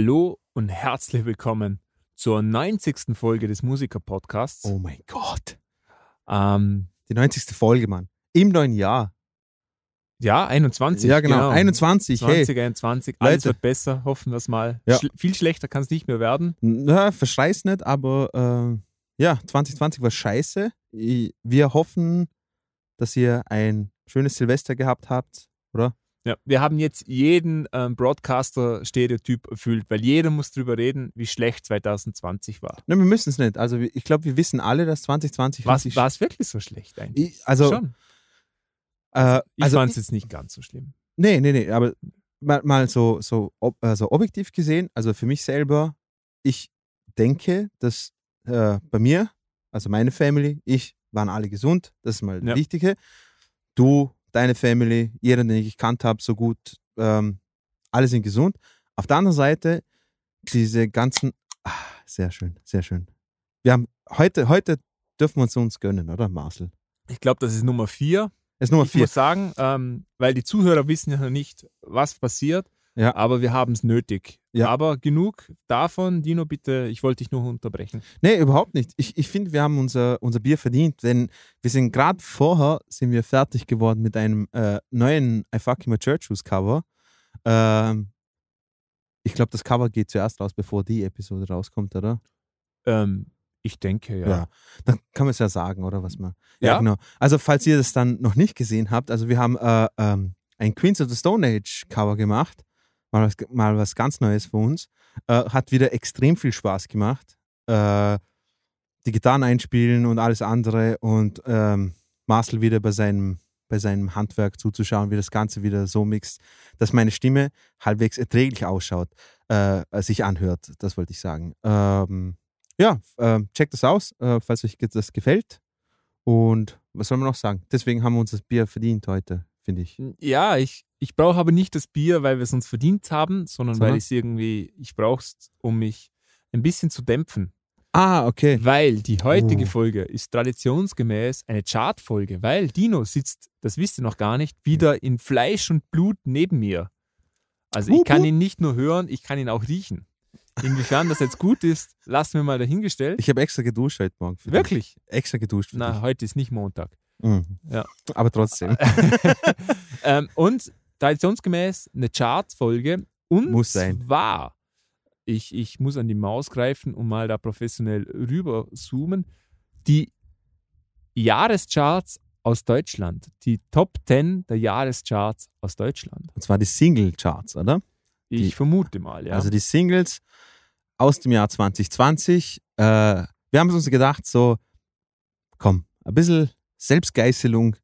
Hallo und herzlich willkommen zur 90. Folge des Musiker-Podcasts. Oh mein Gott. Ähm, Die 90. Folge, Mann. Im neuen Jahr. ja, 21. ja, genau. 21. Hey. 2021. Alles Leute. wird besser, hoffen wir es mal. Ja. Schl viel schlechter kann es nicht mehr werden. Na, verschrei's nicht, aber äh, ja, 2020 war scheiße. Wir hoffen, dass ihr ein schönes Silvester gehabt habt, oder? Ja, wir haben jetzt jeden ähm, Broadcaster-Stereotyp erfüllt, weil jeder muss drüber reden, wie schlecht 2020 war. Nein, wir müssen es nicht. Also ich glaube, wir wissen alle, dass 2020 Was, war es wirklich so schlecht eigentlich? Ich, also, Schon. äh, Ich also fand es jetzt nicht ganz so schlimm. Nee, nee, nee, aber mal, mal so, so ob, also objektiv gesehen, also für mich selber, ich denke, dass äh, bei mir, also meine Family, ich, waren alle gesund, das ist mal Ja. das Wichtige. Du, deine Family, jeder, den ich gekannt habe, so gut, ähm, alle sind gesund. Auf der anderen Seite, diese ganzen, ah, sehr schön, sehr schön. Wir haben heute, heute dürfen wir uns uns gönnen, oder Marcel? Ich glaube, das ist Nummer vier. Das ist Nummer ich vier. muss sagen, ähm, weil die Zuhörer wissen ja noch nicht, was passiert, Ja. aber wir haben es nötig. Ja. Aber genug davon, Dino, bitte, ich wollte dich nur unterbrechen. Nee, überhaupt nicht. Ich, ich finde, wir haben unser, unser Bier verdient, denn wir sind gerade vorher sind wir fertig geworden mit einem äh, neuen I Fuck My Church Shoes Cover. Ähm, ich glaube, das Cover geht zuerst raus, bevor die Episode rauskommt, oder? Ähm, ich denke, ja. Dann kann man es ja sagen, oder was man. Ja. genau. Also, falls ihr das dann noch nicht gesehen habt, also wir haben äh, ähm, ein Queens of the Stone Age Cover gemacht. Mal was, mal was ganz Neues für uns. Äh, hat wieder extrem viel Spaß gemacht. Äh, die Gitarren einspielen und alles andere und ähm, Marcel wieder bei seinem, bei seinem Handwerk zuzuschauen, wie das Ganze wieder so mixt, dass meine Stimme halbwegs erträglich ausschaut, äh, äh, sich anhört. Das wollte ich sagen. Ähm, ja, ähm, checkt das aus, äh, falls euch das gefällt. Und was soll man noch sagen? Deswegen haben wir uns das Bier verdient heute, finde ich. Ja, ich, ich brauche aber nicht das Bier, weil wir es uns verdient haben, sondern Sondern? weil ich es irgendwie, ich brauche es, um mich ein bisschen zu dämpfen. Ah, okay. Weil die heutige Oh. Folge ist traditionsgemäß eine Chartfolge, weil Dino sitzt, das wisst ihr noch gar nicht, wieder in Fleisch und Blut neben mir. Also ich kann ihn nicht nur hören, ich kann ihn auch riechen. Inwiefern das jetzt gut ist, lassen wir mal dahingestellt. Ich habe extra geduscht heute Morgen. Wirklich? Dich. Extra geduscht Na, heute ist nicht Montag. dich. Mhm. Ja. Aber trotzdem. ähm, und traditionsgemäß eine Chartfolge. Und Muss sein. zwar, ich, ich muss an die Maus greifen und mal da professionell rüber zoomen, die Jahrescharts aus Deutschland, die Top 10 der Jahrescharts aus Deutschland. Und zwar die Single-Charts, oder? Ich Die- vermute mal, ja. Also die Singles aus dem Jahr 2020. Äh, wir haben uns gedacht, so, komm, ein bisschen Selbstgeißelung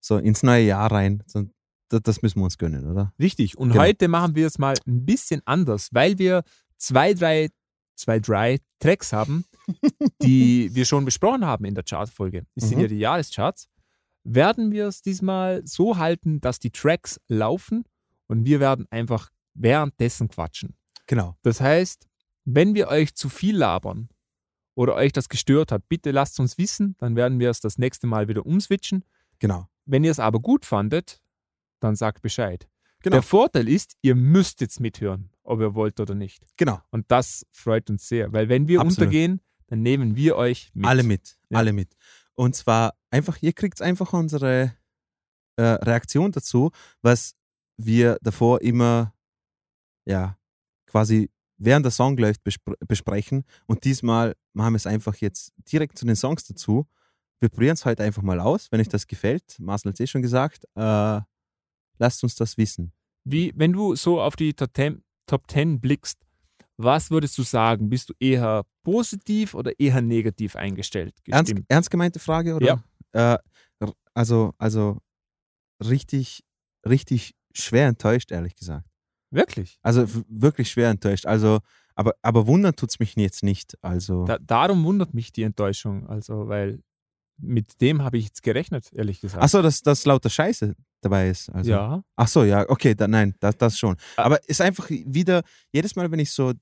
so ins neue Jahr rein. So, das, das müssen wir uns gönnen, oder? Richtig. Und Genau. heute machen wir es mal ein bisschen anders, weil wir zwei, drei, zwei, drei Tracks haben, die wir schon besprochen haben in der Chartfolge. Das sind Mhm. ja die Jahrescharts. Werden wir es diesmal so halten, dass die Tracks laufen und wir werden einfach währenddessen quatschen. Genau. Das heißt, wenn wir euch zu viel labern oder euch das gestört hat, bitte lasst uns wissen, dann werden wir es das nächste Mal wieder umswitchen. Genau. Wenn ihr es aber gut fandet, dann sagt Bescheid. Genau. Der Vorteil ist, ihr müsst jetzt mithören, ob ihr wollt oder nicht. Genau. Und das freut uns sehr, weil wenn wir Absolut. untergehen, dann nehmen wir euch mit. Alle mit. Ja. Alle mit. Und zwar einfach, ihr kriegt einfach unsere äh, Reaktion dazu, was wir davor immer, ja, quasi während der Song läuft bespr besprechen. Und diesmal machen wir es einfach jetzt direkt zu den Songs dazu. Wir probieren es heute einfach mal aus. Wenn euch das gefällt, Marcel hat es eh schon gesagt, äh, lasst uns das wissen. Wie, wenn du so auf die Top 10, Top 10 blickst, was würdest du sagen? Bist du eher positiv oder eher negativ eingestellt? Ernst, ernst gemeinte Frage, oder? Ja. Äh, also, also richtig, richtig schwer enttäuscht, ehrlich gesagt. Wirklich? Also wirklich schwer enttäuscht. Also, aber, aber wundern tut es mich jetzt nicht. Also, Da, darum wundert mich die Enttäuschung. Also, weil mit dem habe ich jetzt gerechnet, ehrlich gesagt. achso, dass das lauter Scheiße dabei ist. Also. ja. Ach so, ja, okay, da, nein, das, das schon. Ah. Aber ist einfach wieder, jedes Mal, wenn ich so,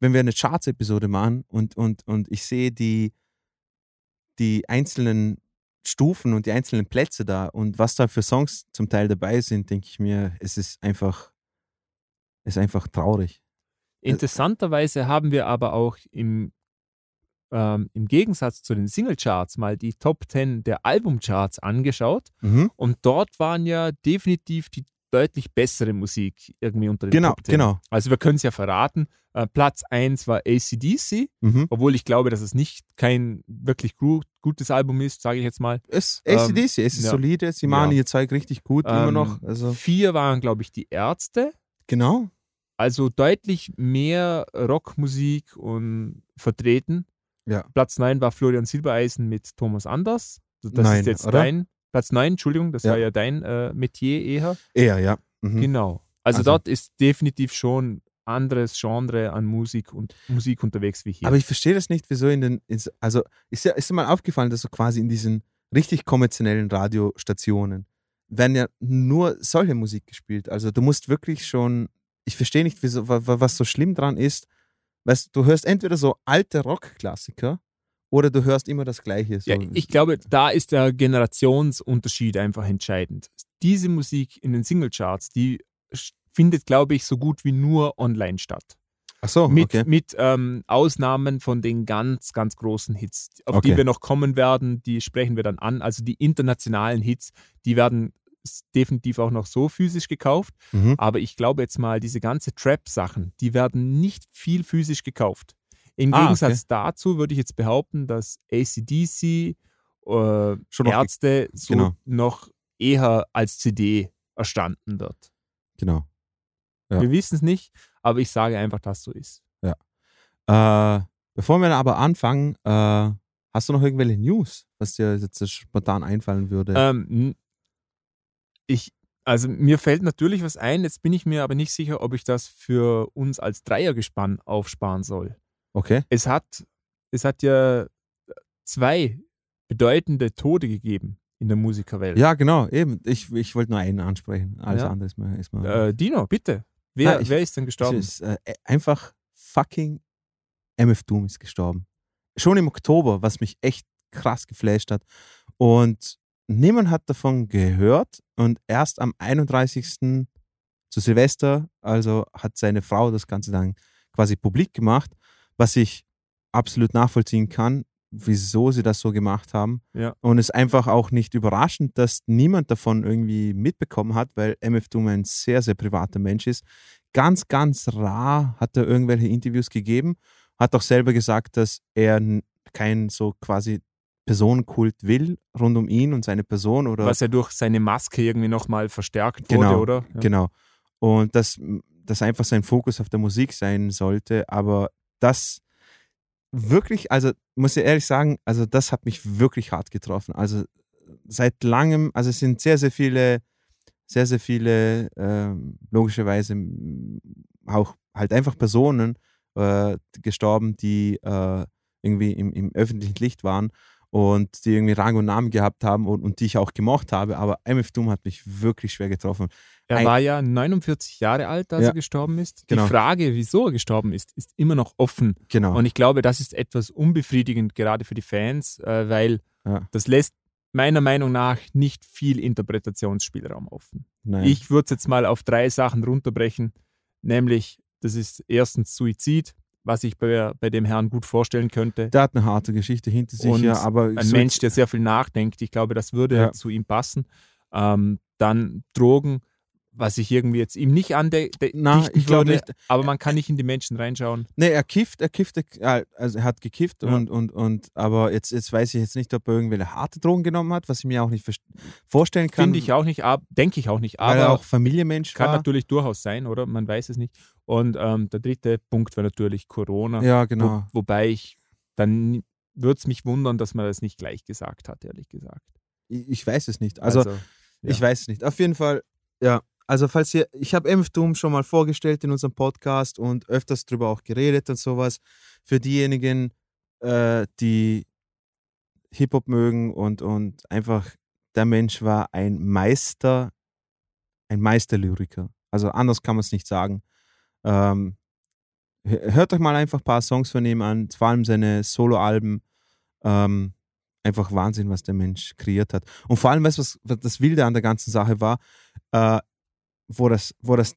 wenn wir eine Charts-Episode machen und, und, und ich sehe die, die einzelnen Stufen und die einzelnen Plätze da und was da für Songs zum Teil dabei sind, denke ich mir, es ist einfach, es ist einfach traurig. Interessanterweise haben wir aber auch im, ähm, im Gegensatz zu den Singlecharts mal die Top 10 der Albumcharts angeschaut. Mhm. Und dort waren ja definitiv die deutlich bessere Musik irgendwie unter den Genau, Top 10. genau. Also wir können es ja verraten. Äh, Platz 1 war ACDC, Mhm. obwohl ich glaube, dass es nicht kein wirklich gut, gutes Album ist, sage ich jetzt mal. Es, Ähm, ACDC, es ist ja. solide, sie machen Ja. ihr Zeug richtig gut, immer Ähm, noch. Also, Vier waren, glaube ich, die Ärzte. genau. Also deutlich mehr Rockmusik und vertreten. Ja. Platz 9 war Florian Silbereisen mit Thomas Anders. Also Das Nein, ist jetzt oder? dein. Platz 9, Entschuldigung, das Ja. war ja dein äh, Metier eher. Eher, ja. Mhm. Genau. Also, Also- dort ist definitiv schon anderes Genre an Musik und Musik unterwegs wie hier. Aber ich verstehe das nicht, wieso in den, also ist ja ist dir mal aufgefallen, dass so quasi in diesen richtig konventionellen Radiostationen werden ja nur solche Musik gespielt. Also du musst wirklich schon, ich verstehe nicht, wieso, wa- wa- was so schlimm dran ist. Weißt du, du hörst entweder so alte Rockklassiker oder du hörst immer das Gleiche. So. ja, ich glaube, da ist der Generationsunterschied einfach entscheidend. Diese Musik in den Singlecharts, die findet, glaube ich, so gut wie nur online statt. Ach so, mit, okay. mit ähm, Ausnahmen von den ganz, ganz großen Hits, auf die Okay. wir noch kommen werden, die sprechen wir dann an. Also die internationalen Hits, die werden s- definitiv auch noch so physisch gekauft. Mhm. Aber ich glaube jetzt mal, diese ganze Trap-Sachen, die werden nicht viel physisch gekauft. Im Ah, Gegensatz dazu würde ich jetzt behaupten, dass ACDC, äh, Schon noch Ärzte so genau. noch eher als CD erstanden wird. Genau. Ja. Wir wissen es nicht, aber ich sage einfach, dass so ist. Äh, bevor wir aber anfangen, äh, hast du noch irgendwelche News, was dir jetzt spontan einfallen würde? Ähm, ich, also mir fällt natürlich was ein, jetzt bin ich mir aber nicht sicher, ob ich das für uns als Dreiergespann aufsparen soll. okay. Es hat, es hat ja zwei bedeutende Tode gegeben in der Musikerwelt. Ja, genau, eben. Ich, ich wollte nur einen ansprechen. Alles Ja. andere ist mir. Ist mir Äh, Dino, bitte. Wer, Ah, ich- wer ist denn es gestorben? ist, äh, einfach fucking MF Doom ist gestorben. Schon im Oktober, was mich echt krass geflasht hat. Und niemand hat davon gehört. Und erst am 31. zu Silvester, also hat seine Frau das Ganze dann quasi publik gemacht, was ich absolut nachvollziehen kann, wieso sie das so gemacht haben. Ja. Und es ist einfach auch nicht überraschend, dass niemand davon irgendwie mitbekommen hat, weil MF Doom ein sehr, sehr privater Mensch ist. Ganz, ganz rar hat er irgendwelche Interviews gegeben, hat auch selber gesagt, dass er kein so quasi Personenkult will rund um ihn und seine Person oder Was ja durch seine Maske irgendwie nochmal verstärkt Genau, wurde, oder? Ja. Genau. Und dass das einfach sein Fokus auf der Musik sein sollte. Aber das wirklich, also muss ich ehrlich sagen, also das hat mich wirklich hart getroffen. Also seit langem, also es sind sehr, sehr viele, sehr, sehr viele, ähm, logischerweise auch halt einfach Personen äh, gestorben, die äh, irgendwie im, im öffentlichen Licht waren und die irgendwie Rang und Namen gehabt haben und, und die ich auch gemocht habe. Aber MF Doom hat mich wirklich schwer getroffen. Er Ein- war ja 49 Jahre alt, als Ja. er gestorben ist. Genau. Die Frage, wieso er gestorben ist, ist immer noch offen. Genau. Und ich glaube, das ist etwas unbefriedigend, gerade für die Fans, äh, weil Ja. das lässt meiner Meinung nach nicht viel Interpretationsspielraum offen. Nein. Ich würde es jetzt mal auf drei Sachen runterbrechen, nämlich das ist erstens Suizid, was ich bei, bei dem Herrn gut vorstellen könnte. der hat eine harte Geschichte hinter sich, Und ja, aber Ein so- Mensch, der sehr viel nachdenkt. Ich glaube, das würde Ja. zu ihm passen. Ähm, dann Drogen, was ich irgendwie jetzt ihm nicht ande de- Na, dichten ich glaube würde, nicht. aber man kann nicht in die Menschen reinschauen. Nee, er kifft, er kifft, also er hat gekifft Ja. und, und, und, aber jetzt, jetzt weiß ich jetzt nicht, ob er irgendwelche harte Drogen genommen hat, was ich mir auch nicht vorstellen kann. Finde ich auch nicht, denke ich auch nicht, weil er aber auch Familienmensch kann war. natürlich durchaus sein, oder? Man weiß es nicht. Und ähm, der dritte Punkt wäre natürlich Corona. Ja, Wo, genau. wobei ich, dann würde es mich wundern, dass man das nicht gleich gesagt hat, ehrlich gesagt. Ich, ich weiß es nicht. Also, ja. ich weiß es nicht. Auf jeden Fall, ja. Also, falls ihr, ich habe Doom schon mal vorgestellt in unserem Podcast und öfters drüber auch geredet und sowas. Für diejenigen, äh, die Hip-Hop mögen und, und einfach der Mensch war ein Meister, ein Meisterlyriker. Also anders kann man es nicht sagen. Ähm, hört euch mal einfach ein paar Songs von ihm an, vor allem seine Soloalben. Ähm, einfach Wahnsinn, was der Mensch kreiert hat. Und vor allem, weißt du, was, was das Wilde an der ganzen Sache war, äh, wo, das, wo das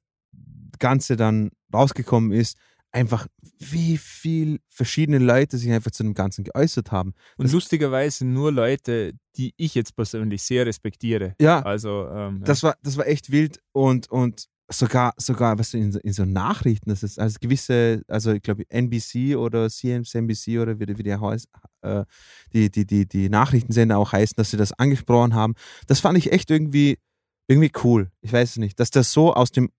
Ganze dann rausgekommen ist, einfach, wie viel verschiedene Leute sich einfach zu dem Ganzen geäußert haben. Und Das- lustigerweise nur Leute, die ich jetzt persönlich sehr respektiere. Ja, Also, ähm, ja. das war, das war echt wild und, und sogar, sogar was in, so- in so Nachrichten, das ist also gewisse, also ich glaube NBC oder CNBC oder wie, die- wie die, heißt, äh, die, die, die, die Nachrichtensender auch heißen, dass sie das angesprochen haben. Das fand ich echt irgendwie, irgendwie cool. Ich weiß es nicht, dass das so aus dem,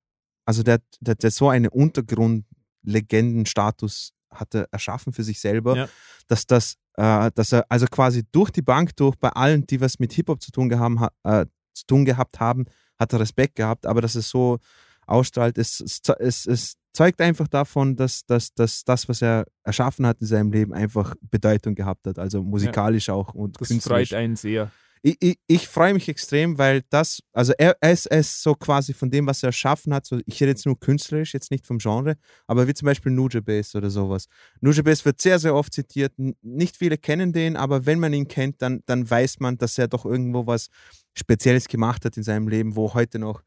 also der, der, der so eine Untergrundlegendenstatus hatte erschaffen für sich selber, Ja. dass das, äh, dass er also quasi durch die Bank durch bei allen, die was mit Hip-Hop zu tun gehabt, ha- äh, zu tun gehabt haben, hat er Respekt gehabt, aber dass es so ausstrahlt, es, es, es, zeugt einfach davon, dass, dass, dass das, was er erschaffen hat in seinem Leben, einfach Bedeutung gehabt hat, also musikalisch auch und das künstlerisch. freut einen sehr. Ich, ich, ich freue mich extrem, weil das, also er, er, ist, er ist so quasi von dem, was er erschaffen hat, so, ich rede jetzt nur künstlerisch, jetzt nicht vom Genre, aber wie zum Beispiel Nuja Bass oder sowas. Nuja Bass wird sehr, sehr oft zitiert. Nicht viele kennen den, aber wenn man ihn kennt, dann, dann weiß man, dass er doch irgendwo was Spezielles gemacht hat in seinem Leben, wo heute noch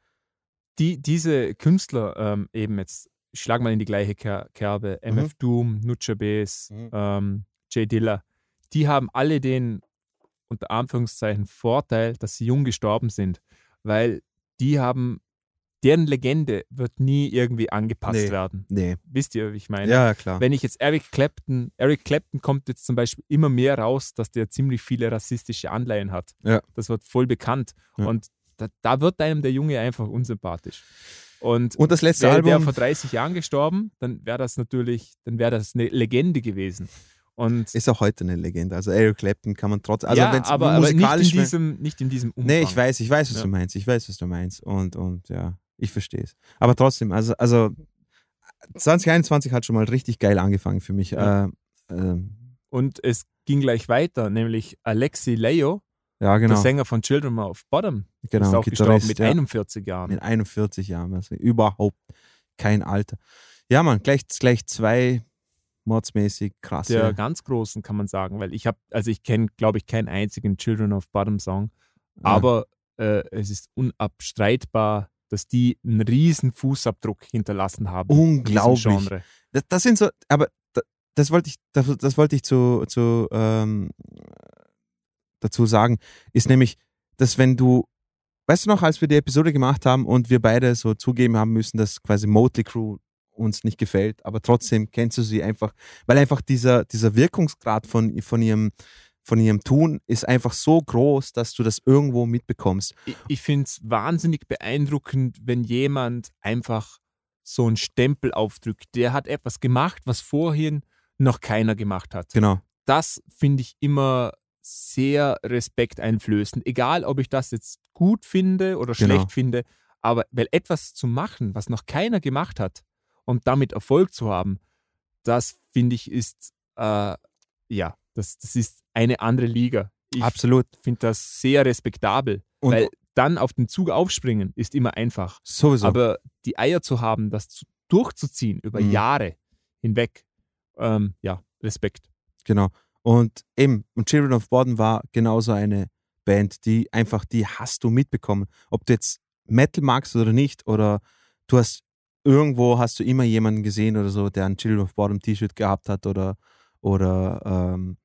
Die, diese Künstler ähm, eben jetzt, ich schlag mal in die gleiche Ker Kerbe, Mhm. MF Doom, Nutscher Bass, Mhm. ähm, Jay Dilla, die haben alle den unter Anführungszeichen Vorteil, dass sie jung gestorben sind, weil die haben, deren Legende wird nie irgendwie angepasst Nee. werden. Nee. Wisst ihr, wie ich meine? Ja, klar. Wenn ich jetzt Eric Clapton, Eric Clapton kommt jetzt zum Beispiel immer mehr raus, dass der ziemlich viele rassistische Anleihen hat. Ja. Das wird voll bekannt. Ja. Und da, da wird einem der Junge einfach unsympathisch. Und, Und das letzte wäre der Album. vor 30 Jahren gestorben, dann wäre das natürlich, dann wäre das eine Legende gewesen. Und ist auch heute eine Legende. Also Eric Clapton kann man trotzdem, also ja, aber, aber nicht, in musikalisch diesem, nicht in diesem Umfang. Nee, ich weiß, ich weiß, was Ja. du meinst. Ich weiß, was du meinst. Und, und ja, ich verstehe es. Aber trotzdem, also, also 2021 hat schon mal richtig geil angefangen für mich. Ja. Äh, ähm, Und es ging gleich weiter, nämlich Alexi Leo, ja, der genau. Sänger von Children of Bottom, genau ist auch gestorben mit ja, 41 Jahren. mit 41 Jahren. Also überhaupt kein Alter. Ja, Mann, gleich, gleich zwei mordsmäßig krasse. der ganz großen, kann man sagen, weil ich habe, also ich kenne, glaube ich, keinen einzigen Children of Bottom Song, aber äh, es ist unabstreitbar, dass die einen riesen Fußabdruck hinterlassen haben. Unglaublich. Genre. Das, das sind so, aber da- das wollte ich, das, das wollte ich zu, zu ähm, dazu sagen, ist nämlich, dass wenn du, weißt du noch, als wir die Episode gemacht haben und wir beide so zugeben haben müssen, dass quasi Motley Crew uns nicht gefällt, aber trotzdem kennst du sie einfach, weil einfach dieser, dieser Wirkungsgrad von, von ihrem von ihrem Tun ist einfach so groß, dass du das irgendwo mitbekommst. Ich, ich finde es wahnsinnig beeindruckend, wenn jemand einfach so einen Stempel aufdrückt. Der hat etwas gemacht, was vorhin noch keiner gemacht hat. Genau. das finde ich immer sehr respekteinflößend. Egal, ob ich das jetzt gut finde oder Genau. schlecht finde, aber weil etwas zu machen, was noch keiner gemacht hat und damit Erfolg zu haben, das finde ich ist, äh, ja, das, das ist eine andere Liga. Ich Absolut. finde das sehr respektabel, Und weil dann auf den Zug aufspringen ist immer einfach. sowieso. Aber die Eier zu haben, das zu, durchzuziehen über Mhm. Jahre hinweg, ähm, ja, Respekt. Genau. Und eben, und Children of Bodom war genauso eine Band, die einfach, die hast du mitbekommen. Ob du jetzt Metal magst oder nicht, oder du hast irgendwo hast du immer jemanden gesehen oder so, der ein Children of Bottom T-Shirt gehabt hat oder, oder ähm,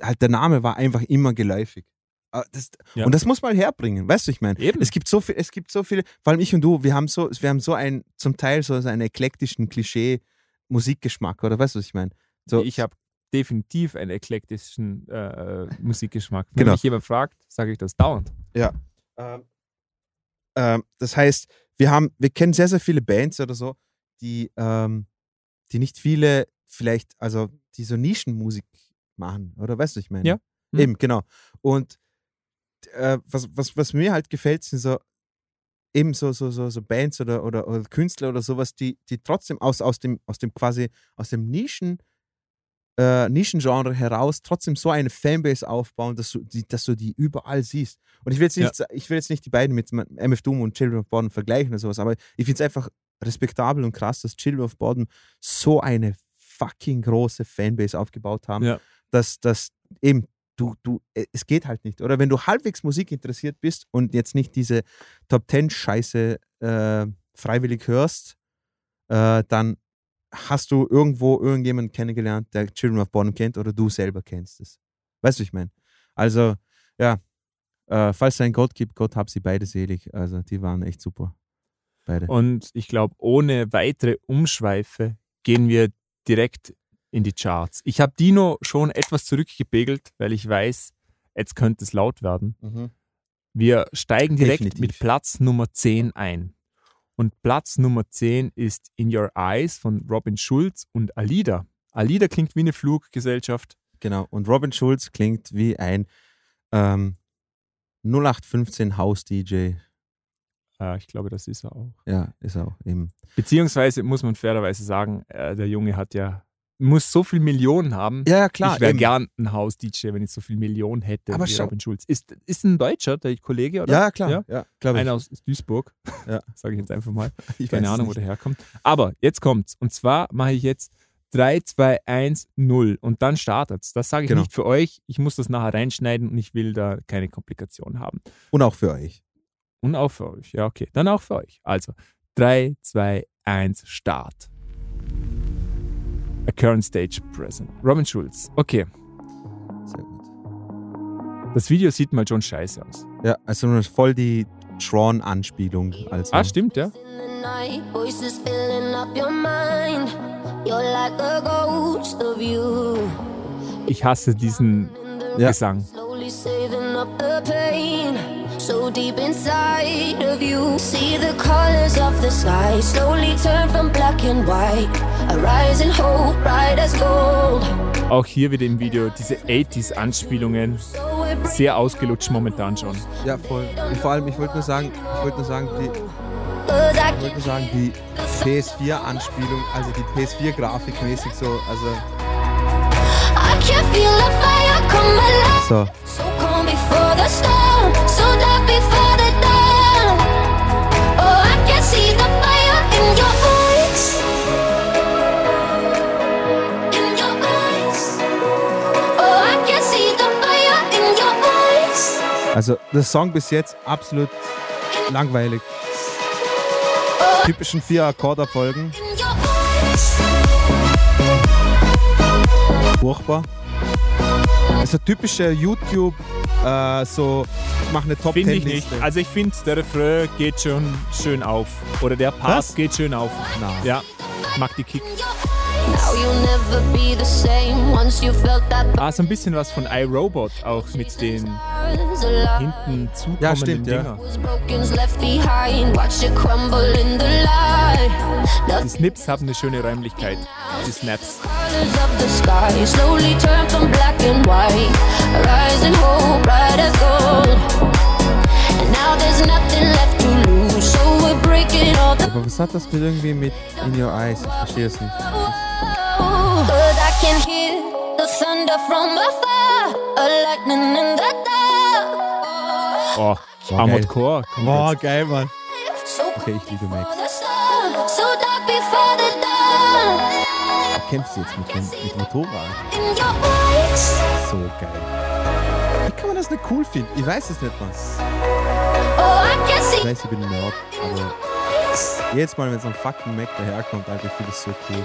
halt der Name war einfach immer geläufig. Ah, Das, Ja. Und das muss man herbringen, weißt du, ich meine. Es gibt so viel, es gibt so viele, vor allem ich und du, wir haben so, wir haben so einen, zum Teil so einen eklektischen Klischee-Musikgeschmack, oder weißt du, was ich meine? So, Ich habe definitiv einen eklektischen äh, Musikgeschmack. Wenn Genau. mich jemand fragt, sage ich das dauernd. Ähm, ähm, das heißt, wir haben, wir kennen sehr, sehr viele Bands oder so, die, ähm, die nicht viele, vielleicht, also die so Nischenmusik machen, oder weißt du, ich meine? Ja. Mhm. Eben, genau. Und äh, was, was, was mir halt gefällt, sind so eben so, so, so, so Bands oder, oder, oder Künstler oder sowas, die, die trotzdem aus, aus dem, aus dem quasi, aus dem Nischen, äh, Nischengenre heraus trotzdem so eine Fanbase aufbauen, dass du die, dass du die überall siehst. Und ich will jetzt nicht, sa- ich will jetzt nicht die beiden mit MF Doom und Children of Bodom vergleichen oder sowas, aber ich finde es einfach respektabel und krass, dass Children of Bodom so eine fucking große Fanbase aufgebaut haben, Ja. Dass, dass eben du, du, äh, es geht halt nicht. Oder wenn du halbwegs Musik interessiert bist und jetzt nicht diese Top Ten Scheiße äh, freiwillig hörst, äh, dann hast du irgendwo irgendjemanden kennengelernt, der Children of Bottom kennt oder du selber kennst es. Weißt du, ich meine? Also, ja, äh, falls es einen Gott gibt, Gott hab sie beide selig. Also, die waren echt super. Beide. Und ich glaube, ohne weitere Umschweife gehen wir direkt in die Charts. Ich habe Dino schon etwas zurückgepegelt, weil ich weiß, jetzt könnte es laut werden. Mhm. Wir steigen direkt Definitiv. mit Platz Nummer 10 ein. Und Platz Nummer 10 ist In Your Eyes von Robin Schulz und Alida. Alida klingt wie eine Fluggesellschaft. Genau. Und Robin Schulz klingt wie ein ähm, 0815 House-DJ. Äh, ich glaube, das ist er auch. Ja, ist er auch eben. Beziehungsweise muss man fairerweise sagen, äh, der Junge hat ja, muss so viel Millionen haben. Ja, ja, klar. ich wäre gern ein Haus-DJ, wenn ich so viel Millionen hätte Aber wie Robin Schulz. Ist, ist ein Deutscher, der Kollege, oder? Ja, klar. Ja? Ja, glaube ich. Einer aus Duisburg. Ja. Sage ich jetzt einfach mal. ich Keine Ahnung, wo nicht. der herkommt. Aber jetzt kommt's. Und zwar mache ich jetzt 3, 2, 1, 0 und dann startet's. Das sage ich Genau. nicht für euch. Ich muss das nachher reinschneiden und ich will da keine Komplikationen haben. Und auch für euch. Und auch für euch. Ja, okay. Dann auch für euch. Also 3, 2, 1, Start. A current stage present. Robin Schulz. Okay. Sehr gut. Das Video sieht mal schon scheiße aus. Ja, also voll die Tron-Anspielung. Also, Ah, stimmt, ja. In the night, voices filling up your mind. You're like a ghost of you. Ich hasse diesen Ja. Gesang. So deep inside of you. See the colors of the sky slowly turn from black and white. A rising hope, bright as gold. Auch hier wieder im Video diese 80s-Anspielungen. So we're Sehr ausgelutscht momentan schon. Ja, voll. Und vor allem, ich wollte nur sagen, ich wollte nur sagen, die, ich wollte nur sagen, die PS4-Anspielung, also die PS4-Grafik mäßig so, also I Also der Song bis jetzt absolut langweilig. Typischen vier Akkordabfolgen, furchtbar. Also typische YouTube, äh, so, ich mache eine Top Finde 10 ich nicht. Also ich finde, der Refrain geht schon schön auf. Oder der Part Was? geht schön auf. Na. Ja, mag die Kick. Ah, so ein bisschen was von iRobot auch mit den hinten zukommenden Ja, stimmt, ja. Dinger. Light. Die Snips haben eine schöne Räumlichkeit. Die Snaps. Aber was hat das mit irgendwie mit In Your Eyes? Ich verstehe es nicht. Oh, Boah, Armored geil. Core. Boah, geil, Mann. Okay, ich liebe Max. the dawn. Du jetzt mit, dem, mit Motorrad. So geil. Wie kann man das nicht cool finden? Ich weiß es nicht, Mann. oh Ich weiß, ich bin ein Nerd, aber jedes Mal, wenn so ein fucking Mac daherkommt, Alter, ich finde das so cool.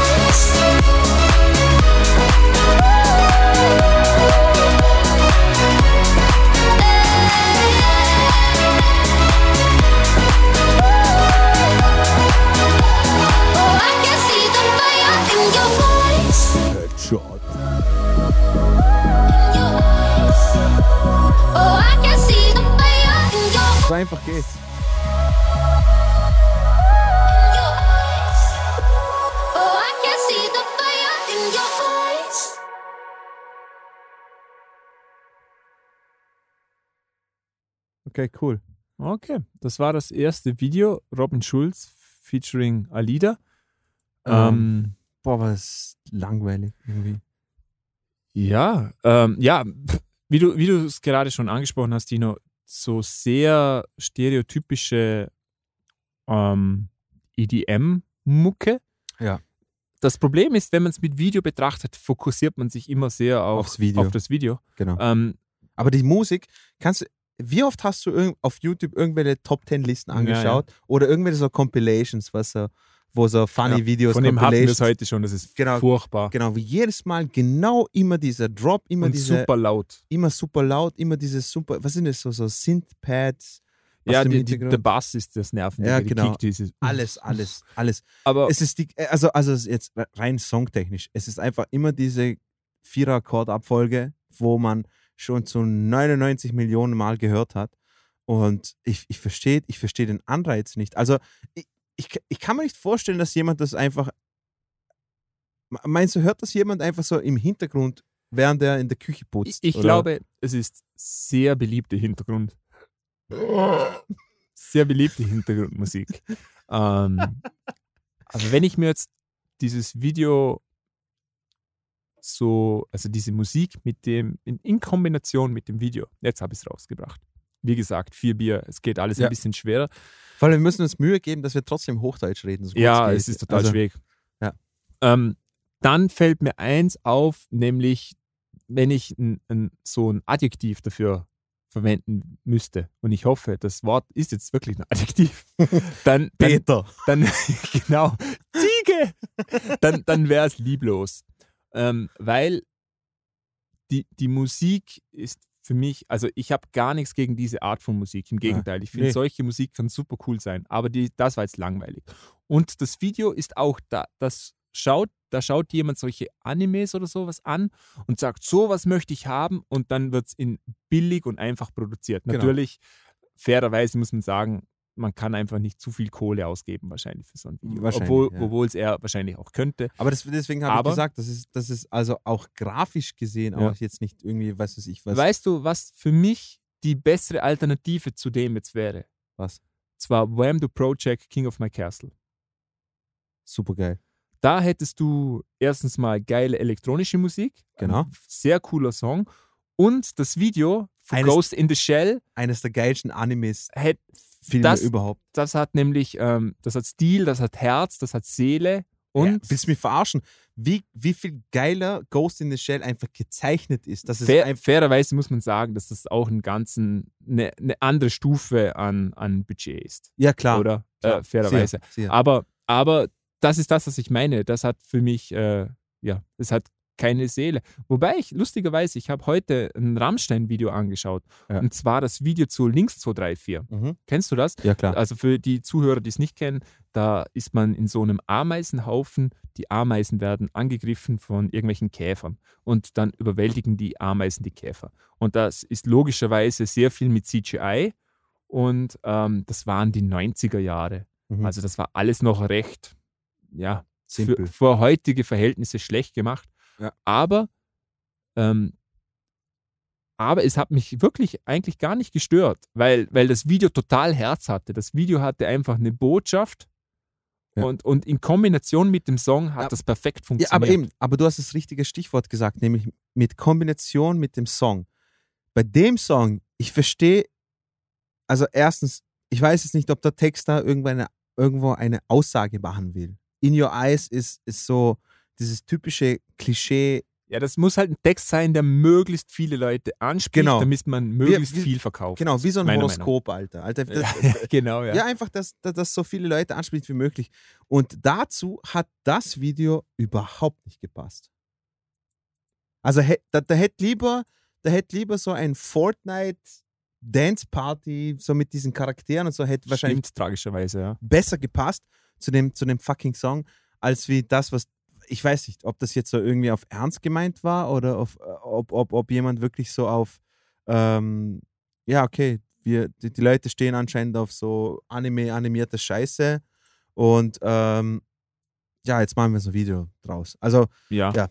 your eyes. Okay, cool. Okay, das war das erste Video. Robin Schulz featuring Alida. Ähm, Ähm, Boah, war das langweilig irgendwie. ja, ähm, ja, wie du wie du es gerade schon angesprochen hast, Dino, so sehr stereotypische ähm, EDM-Mucke. Ja. Das Problem ist, wenn man es mit Video betrachtet, fokussiert man sich immer sehr auf, Aufs Video. auf das Video. Genau. Ähm, Aber die Musik, kannst du, wie oft hast du auf YouTube irgendwelche Top Ten Listen Ja, angeschaut? Oder irgendwelche so Compilations, was so, wo so funny Ja, Videos, von dem hatten wir es heute schon, das ist Genau. furchtbar. Genau, wie jedes Mal genau immer dieser Drop, immer Und diese, super laut. immer super laut, immer dieses super, was sind das so, so Synth-Pads? Ja, die, die, der Bass ist das Nerven. Ja, genau. Kick, dieses, alles, alles, alles. Aber Es ist die, also, also jetzt rein songtechnisch, es ist einfach immer diese Vierer-Akkordabfolge, wo man schon zu 99 Millionen Mal gehört hat. Und ich, ich verstehe ich versteh den Anreiz nicht. Also ich, ich, ich kann mir nicht vorstellen, dass jemand das einfach. Meinst du, hört das jemand einfach so im Hintergrund, während er in der Küche ich, putzt? ich oder? glaube, es ist sehr beliebte Hintergrund. Sehr beliebte Hintergrundmusik. ähm, aber wenn ich mir jetzt dieses Video so, also diese Musik mit dem, in, in Kombination mit dem Video, jetzt habe ich es rausgebracht. Wie gesagt, vier Bier, es geht alles Ja. ein bisschen schwerer. Vor allem, wir müssen uns Mühe geben, dass wir trotzdem Hochdeutsch reden. so Ja, geht. es ist total Also, schwierig. ja. Ähm, dann fällt mir eins auf, nämlich wenn ich ein, ein, so ein Adjektiv dafür verwenden müsste, und ich hoffe, das Wort ist jetzt wirklich ein Adjektiv, dann, dann, Peter. dann genau, Ziege, dann, dann wäre es lieblos. Ähm, weil die, die Musik ist für mich, also ich habe gar nichts gegen diese Art von Musik. Im Gegenteil, ich finde, nee. solche Musik kann super cool sein, aber die, das war jetzt langweilig. Und das Video ist auch da, das schaut, da schaut jemand solche Animes oder sowas an und sagt, sowas möchte ich haben und dann wird es in billig und einfach produziert. Genau. Natürlich, fairerweise muss man sagen, man kann einfach nicht zu viel Kohle ausgeben wahrscheinlich für so ein Video. Obwohl ja. es er wahrscheinlich auch könnte. Aber das, deswegen habe ich gesagt, das ist, das ist also auch grafisch gesehen Ja. auch jetzt nicht irgendwie, was weiß ich, was. Weißt du, was für mich die bessere Alternative zu dem jetzt wäre? Was? Zwar Wham! The Project King of My Castle. Super geil. Da hättest du erstens mal geile elektronische Musik. Genau. Sehr cooler Song. Und das Video Eines- Ghost in the Shell, Eines der geilsten Animes-Filme hätt, Das- überhaupt. das hat nämlich, ähm, das hat Stil, das hat Herz, das hat Seele. Und ja, willst du mich verarschen? Wie, wie viel geiler Ghost in the Shell einfach gezeichnet ist. Das ist fair, einfach, fairerweise muss man sagen, dass das auch einen ganzen, eine, eine andere Stufe an, an Budget ist. ja, klar. Oder? klar. Äh, fairerweise. Sehr, sehr. Aber, aber das ist das, was ich meine. Das hat für mich, äh, ja, das hat keine Seele. Wobei ich, lustigerweise, ich habe heute ein Rammstein-Video angeschaut. Ja. Und zwar das Video zu Links 234. Mhm. Kennst du das? Ja, klar. Also für die Zuhörer, die es nicht kennen, da ist man in so einem Ameisenhaufen. Die Ameisen werden angegriffen von irgendwelchen Käfern und dann überwältigen die Ameisen die Käfer. Und das ist logischerweise sehr viel mit CGI und ähm, das waren die 90er Jahre. Mhm. Also das war alles noch recht, ja, Simpel. für, für heutige Verhältnisse schlecht gemacht. Ja. Aber, ähm, aber es hat mich wirklich eigentlich gar nicht gestört, weil, weil das Video total Herz hatte. Das Video hatte einfach eine Botschaft Ja. und, und in Kombination mit dem Song hat Ja. das perfekt Ja, funktioniert. aber eben, aber du hast das richtige Stichwort gesagt, nämlich mit Kombination mit dem Song. Bei dem Song, ich verstehe, also erstens, ich weiß jetzt nicht, ob der Text da irgendwo eine, irgendwo eine Aussage machen will. In Your Eyes ist, ist so dieses typische Klischee, Ja, das muss halt ein Text sein, der möglichst viele Leute anspricht, Genau. damit man möglichst wir- viel verkauft. genau, wie so ein Horoskop, Alter. Alter das, genau, ja. Ja, einfach, dass, dass, dass so viele Leute anspricht wie möglich. Und dazu hat das Video überhaupt nicht gepasst. Also da, da hätte lieber, da hätte lieber so ein Fortnite Dance Party so mit diesen Charakteren und so hätte wahrscheinlich Stimmt, tragischerweise, ja. besser gepasst zu dem, zu dem fucking Song, als wie das, was ich weiß nicht, ob das jetzt so irgendwie auf Ernst gemeint war oder auf, äh, ob, ob, ob jemand wirklich so auf, ähm, ja, okay, wir, die, die Leute stehen anscheinend auf so Anime, animierte Scheiße und ähm, ja, jetzt machen wir so ein Video draus. Also Ja. Ja.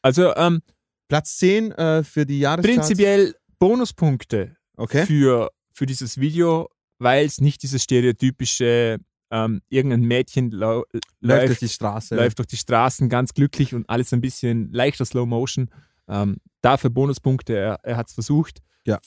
Also ähm, Platz 10 äh, für die Jahrescharts. prinzipiell Bonuspunkte Okay. für, für dieses Video, weil es nicht dieses stereotypische, ähm, irgendein Mädchen lau Läuft durch die Straße. läuft durch die Straßen ganz glücklich und alles ein bisschen leichter Slow Motion. Ähm, dafür Bonuspunkte, er, er hat es versucht. Ja.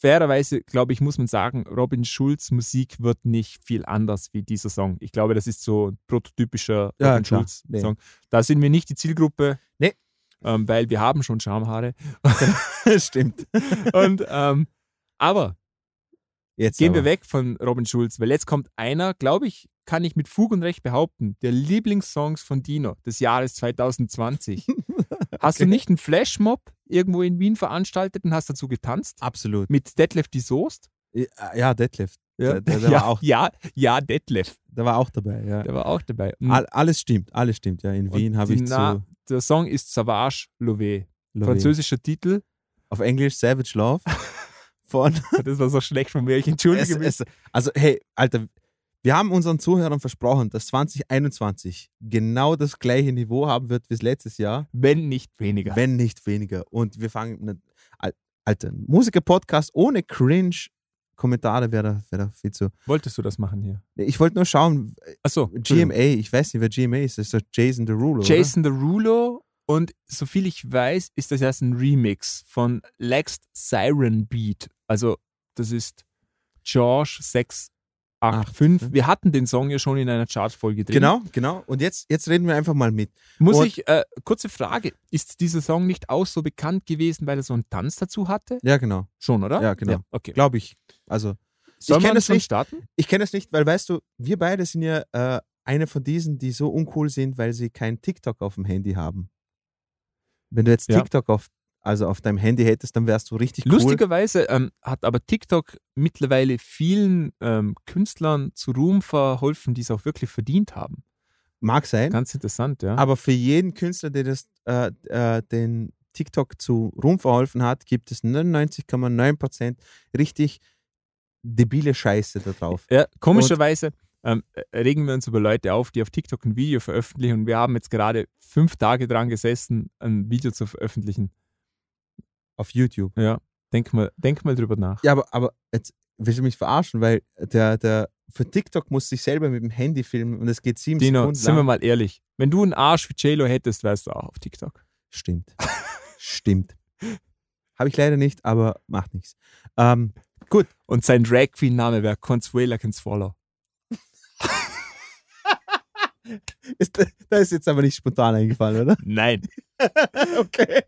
Fairerweise, glaube ich, muss man sagen, Robin Schulz Musik wird nicht viel anders wie dieser Song. Ich glaube, das ist so ein prototypischer Ja, Robin klar. Schulz Nee. Song. Da sind wir nicht die Zielgruppe. Nee. Ähm, weil wir haben schon Schamhaare. Stimmt. Und, ähm, aber Jetzt gehen aber. wir weg von Robin Schulz, weil jetzt kommt einer, glaube ich, kann ich mit Fug und Recht behaupten, der Lieblingssongs von Dino des Jahres 2020. Hast du Okay. nicht einen Flashmob irgendwo in Wien veranstaltet und hast dazu getanzt? Absolut. Mit Detlef die Soest? Ja, Detlef. Der, der, der, ja, war auch, ja, ja, Detlef. der war auch dabei. Ja. Der war auch dabei. Und- All, alles stimmt, alles stimmt. Ja, in Wien habe ich Na- zu Der Song ist Savage Lové. Love Französischer Titel. auf Englisch Savage Love von Das war so schlecht von mir. Ich entschuldige mich. es, also hey, Alter, wir haben unseren Zuhörern versprochen, dass 2021 genau das gleiche Niveau haben wird wie letztes Jahr, wenn nicht weniger. wenn nicht weniger. Und wir fangen, mit- Al- Alter, Musiker-Podcast ohne Cringe-Kommentare wäre da, wär da viel zu. Wolltest du das machen hier? Ich wollte nur schauen, Achso. GMA, ich weiß nicht, wer GMA ist, das ist doch Jason Derulo. Jason Derulo und soviel ich weiß, ist das erst ein Remix von Lex Siren Beat. Also das ist George 685. Wir hatten den Song ja schon in einer Chartfolge drin. Genau, genau. Und jetzt, jetzt reden wir einfach mal mit. Muss Und- ich, äh, kurze Frage, ist dieser Song nicht auch so bekannt gewesen, weil er so einen Tanz dazu hatte? Ja, genau. Schon, oder? Ja, genau. okay. Glaube ich. Also, Sollen kenn wir das schon nicht. starten? ich kenne es nicht, weil weißt du, wir beide sind ja äh, eine von diesen, die so uncool sind, weil sie kein TikTok auf dem Handy haben. Wenn du jetzt Ja. TikTok auf, also auf deinem Handy hättest, dann wärst du richtig cool. Lustigerweise ähm, hat aber TikTok mittlerweile vielen ähm, Künstlern zu Ruhm verholfen, die es auch wirklich verdient haben. Mag sein. Ganz interessant, ja. Aber für jeden Künstler, der das, äh, äh, den TikTok zu Ruhm verholfen hat, gibt es 99,9% richtig debile Scheiße da drauf. Ja, komischerweise ähm, äh, regen wir uns über Leute auf, die auf TikTok ein Video veröffentlichen und wir haben jetzt gerade fünf Tage dran gesessen, ein Video zu veröffentlichen. Auf YouTube. Ja, denk mal, denk mal drüber nach. Ja, aber, aber jetzt willst du mich verarschen, weil der, der für TikTok muss sich selber mit dem Handy filmen und es geht sieben Dino, Sekunden sind wir lang. mal ehrlich. Wenn du einen Arsch wie JLo hättest, wärst du auch auf TikTok. Stimmt. Stimmt. Habe ich leider nicht, aber macht nichts. Ähm, Und sein Drag Queen Name wäre Consuela Can Swallow. Ist, da ist jetzt aber nicht spontan eingefallen, oder? Nein. okay.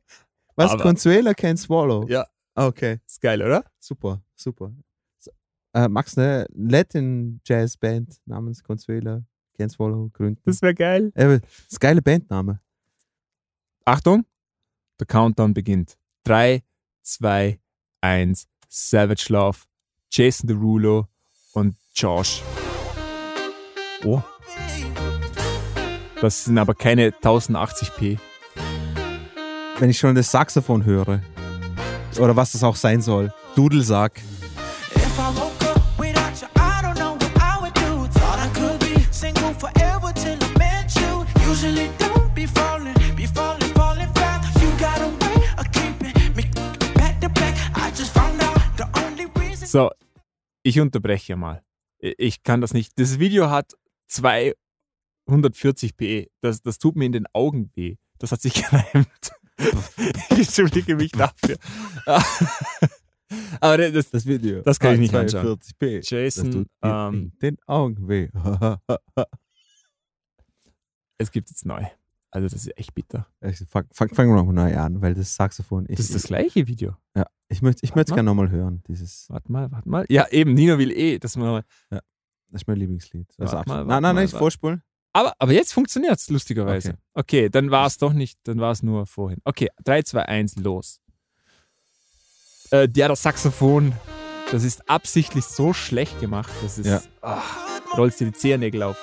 Was? Aber- Consuela Can Swallow? Ja. Okay, Ist geil, oder? super, super. So, äh, du eine Latin-Jazz-Band namens Consuela Can Swallow gründen? Das wäre geil. Äh, das ist ein geiler Bandname. Achtung, der Countdown beginnt. 3, 2, 1, Savage Love, Jason Derulo und Josh. Oh. Das sind aber keine 1080p. Wenn ich schon das Saxophon höre. Oder was das auch sein soll. Dudelsack. So, ich unterbreche mal. Ich kann das nicht. Das Video hat 240p. Das, das tut mir in den Augen weh. Das hat sich gereimt. Ich entschuldige mich dafür. Aber das, Das Video. Das kann ich nicht anschauen. 42p. Jason, das tut mir ähm, den Augen weh. es gibt jetzt neu. Also das ist echt bitter. Ich fang, fang, fangen wir nochmal neu an, weil das Saxophon. Ich, Das ist das gleiche Video. Ja, ich möchte ich möchte es gerne nochmal hören. Dieses, Warte mal, warte mal. Ja, eben, Nino will eh, dass man. das ist mein Lieblingslied. Also Warte mal, warte nein, nein, nicht warte. vorspulen. Aber, aber jetzt funktioniert es lustigerweise. Okay. Okay, dann war es doch nicht, dann war es nur vorhin. Okay, 3, 2, 1, los. Äh, ja, das Saxophon, das ist absichtlich so schlecht gemacht, das ist. Ja. Ah, rollst dir die Zehennägel auf.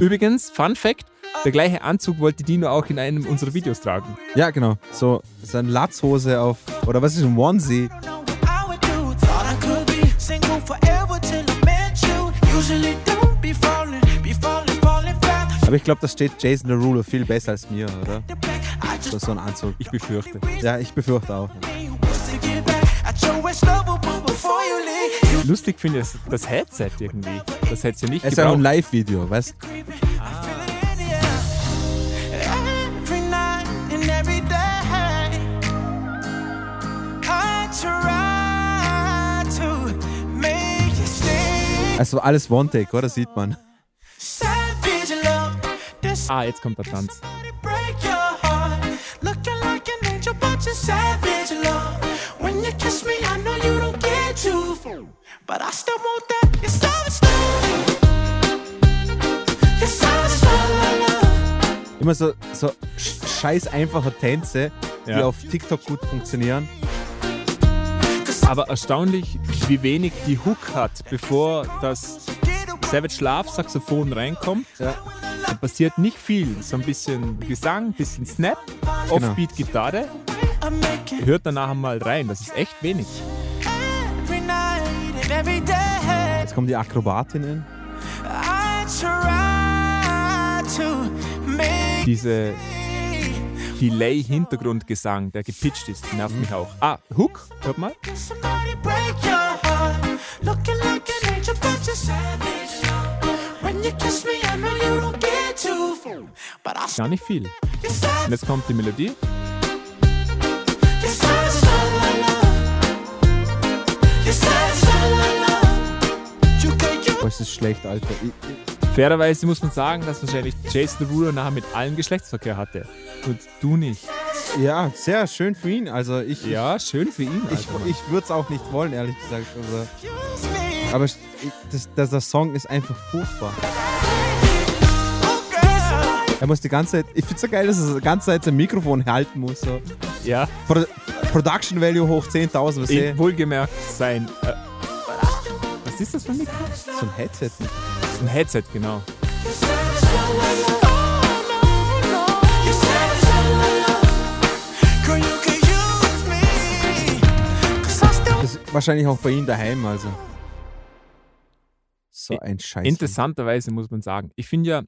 Übrigens, Fun Fact: der gleiche Anzug wollte Dino auch in einem unserer Videos tragen. Ja, genau. So, so eine Latzhose auf, oder was ist ein Onesie? I aber ich glaube, das steht Jason Derulo viel besser als mir, oder? So, so ein Anzug. Ich befürchte. Ja, ich befürchte auch. Lustig finde ich das Headset irgendwie. Das hätte sie nicht Es ist ja ein Live-Video, weißt du? Ah. Also alles One-Take, oder? Sieht man. Ah, jetzt kommt der Tanz. Immer so, so sch- scheiß einfache Tänze, die Ja. auf TikTok gut funktionieren. Aber erstaunlich, wie wenig die Hook hat, bevor das Savage Love Saxophon reinkommt. Ja. Da passiert nicht viel. So ein bisschen Gesang, ein bisschen Snap, Genau. Offbeat Gitarre. I make it Hört danach mal rein. Das ist echt wenig. Jetzt kommen die Akrobatinnen. Diese Delay-Hintergrundgesang, der gepitcht ist, nervt mich auch. Ah, Hook, hört mal. Gar nicht viel. Und jetzt kommt die Melodie. you're savage, la, la, la. You're savage, la, la, la. You get you. Boah, ist schlecht, Alter. Ich, ich, Fairerweise muss man sagen, dass wahrscheinlich Jason Derulo nachher mit allen Geschlechtsverkehr hatte. Und du nicht. ja, sehr schön für ihn. Also ich, Ja, schön für ihn. ich, Alter, Mann. ich würde es auch nicht wollen, ehrlich gesagt. Also. Aber ich, das, das, der Song ist einfach furchtbar. Er muss die ganze Zeit, ich finde es so geil, dass er die ganze Zeit sein Mikrofon halten muss. So. ja, Pro, Production Value hoch 10.000, was in, eh, wohlgemerkt sein. Äh, was ist das für ein Mikro? so ein Headset. Ein Headset, genau. Das ist wahrscheinlich auch bei ihm daheim, also. So ein Scheiß. Interessanterweise muss man sagen, ich finde ja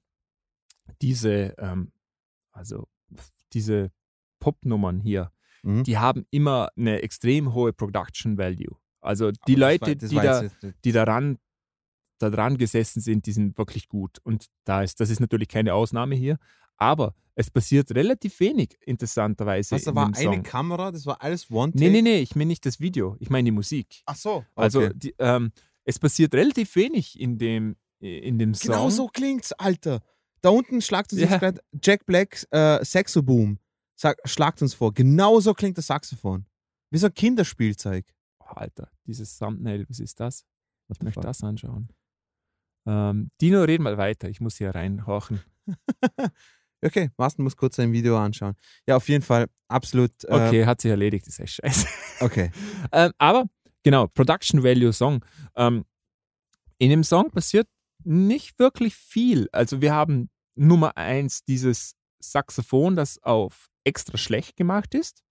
diese, ähm, also diese Popnummern hier, Mhm. die haben immer eine extrem hohe Production Value. Also die Aber das Leute, war- das die, da, nicht- die daran, da dran gesessen sind, die sind wirklich gut. Und da ist, das ist natürlich keine Ausnahme hier. Aber es passiert relativ wenig, interessanterweise. Was, da war eine. Kamera, das war alles One-Take? Nee, nee, nee, ich meine nicht das Video, ich meine die Musik. Ach so. Also okay. die, ähm, es passiert relativ wenig in dem, in dem Song. Genau so klingt's, Alter. Da unten schlagt uns Ja. jetzt gerade Jack Blacks äh, Saxoboom. Sag, schlagt uns vor. Genau so klingt das Saxophon. Wie so ein Kinderspielzeug. Alter, dieses Thumbnail, was ist das? Ich möchte das anschauen. Ähm, Dino, red mal weiter. Ich muss hier reinhorchen. Okay, Marsten muss kurz sein Video anschauen. Ja, auf jeden Fall absolut. Äh, Okay, hat sich erledigt, ist echt scheiße. okay. ähm, aber genau, Production Value Song. Ähm, in dem Song passiert nicht wirklich viel. Also wir haben Nummer eins dieses Saxophon, das auf extra schlecht gemacht ist.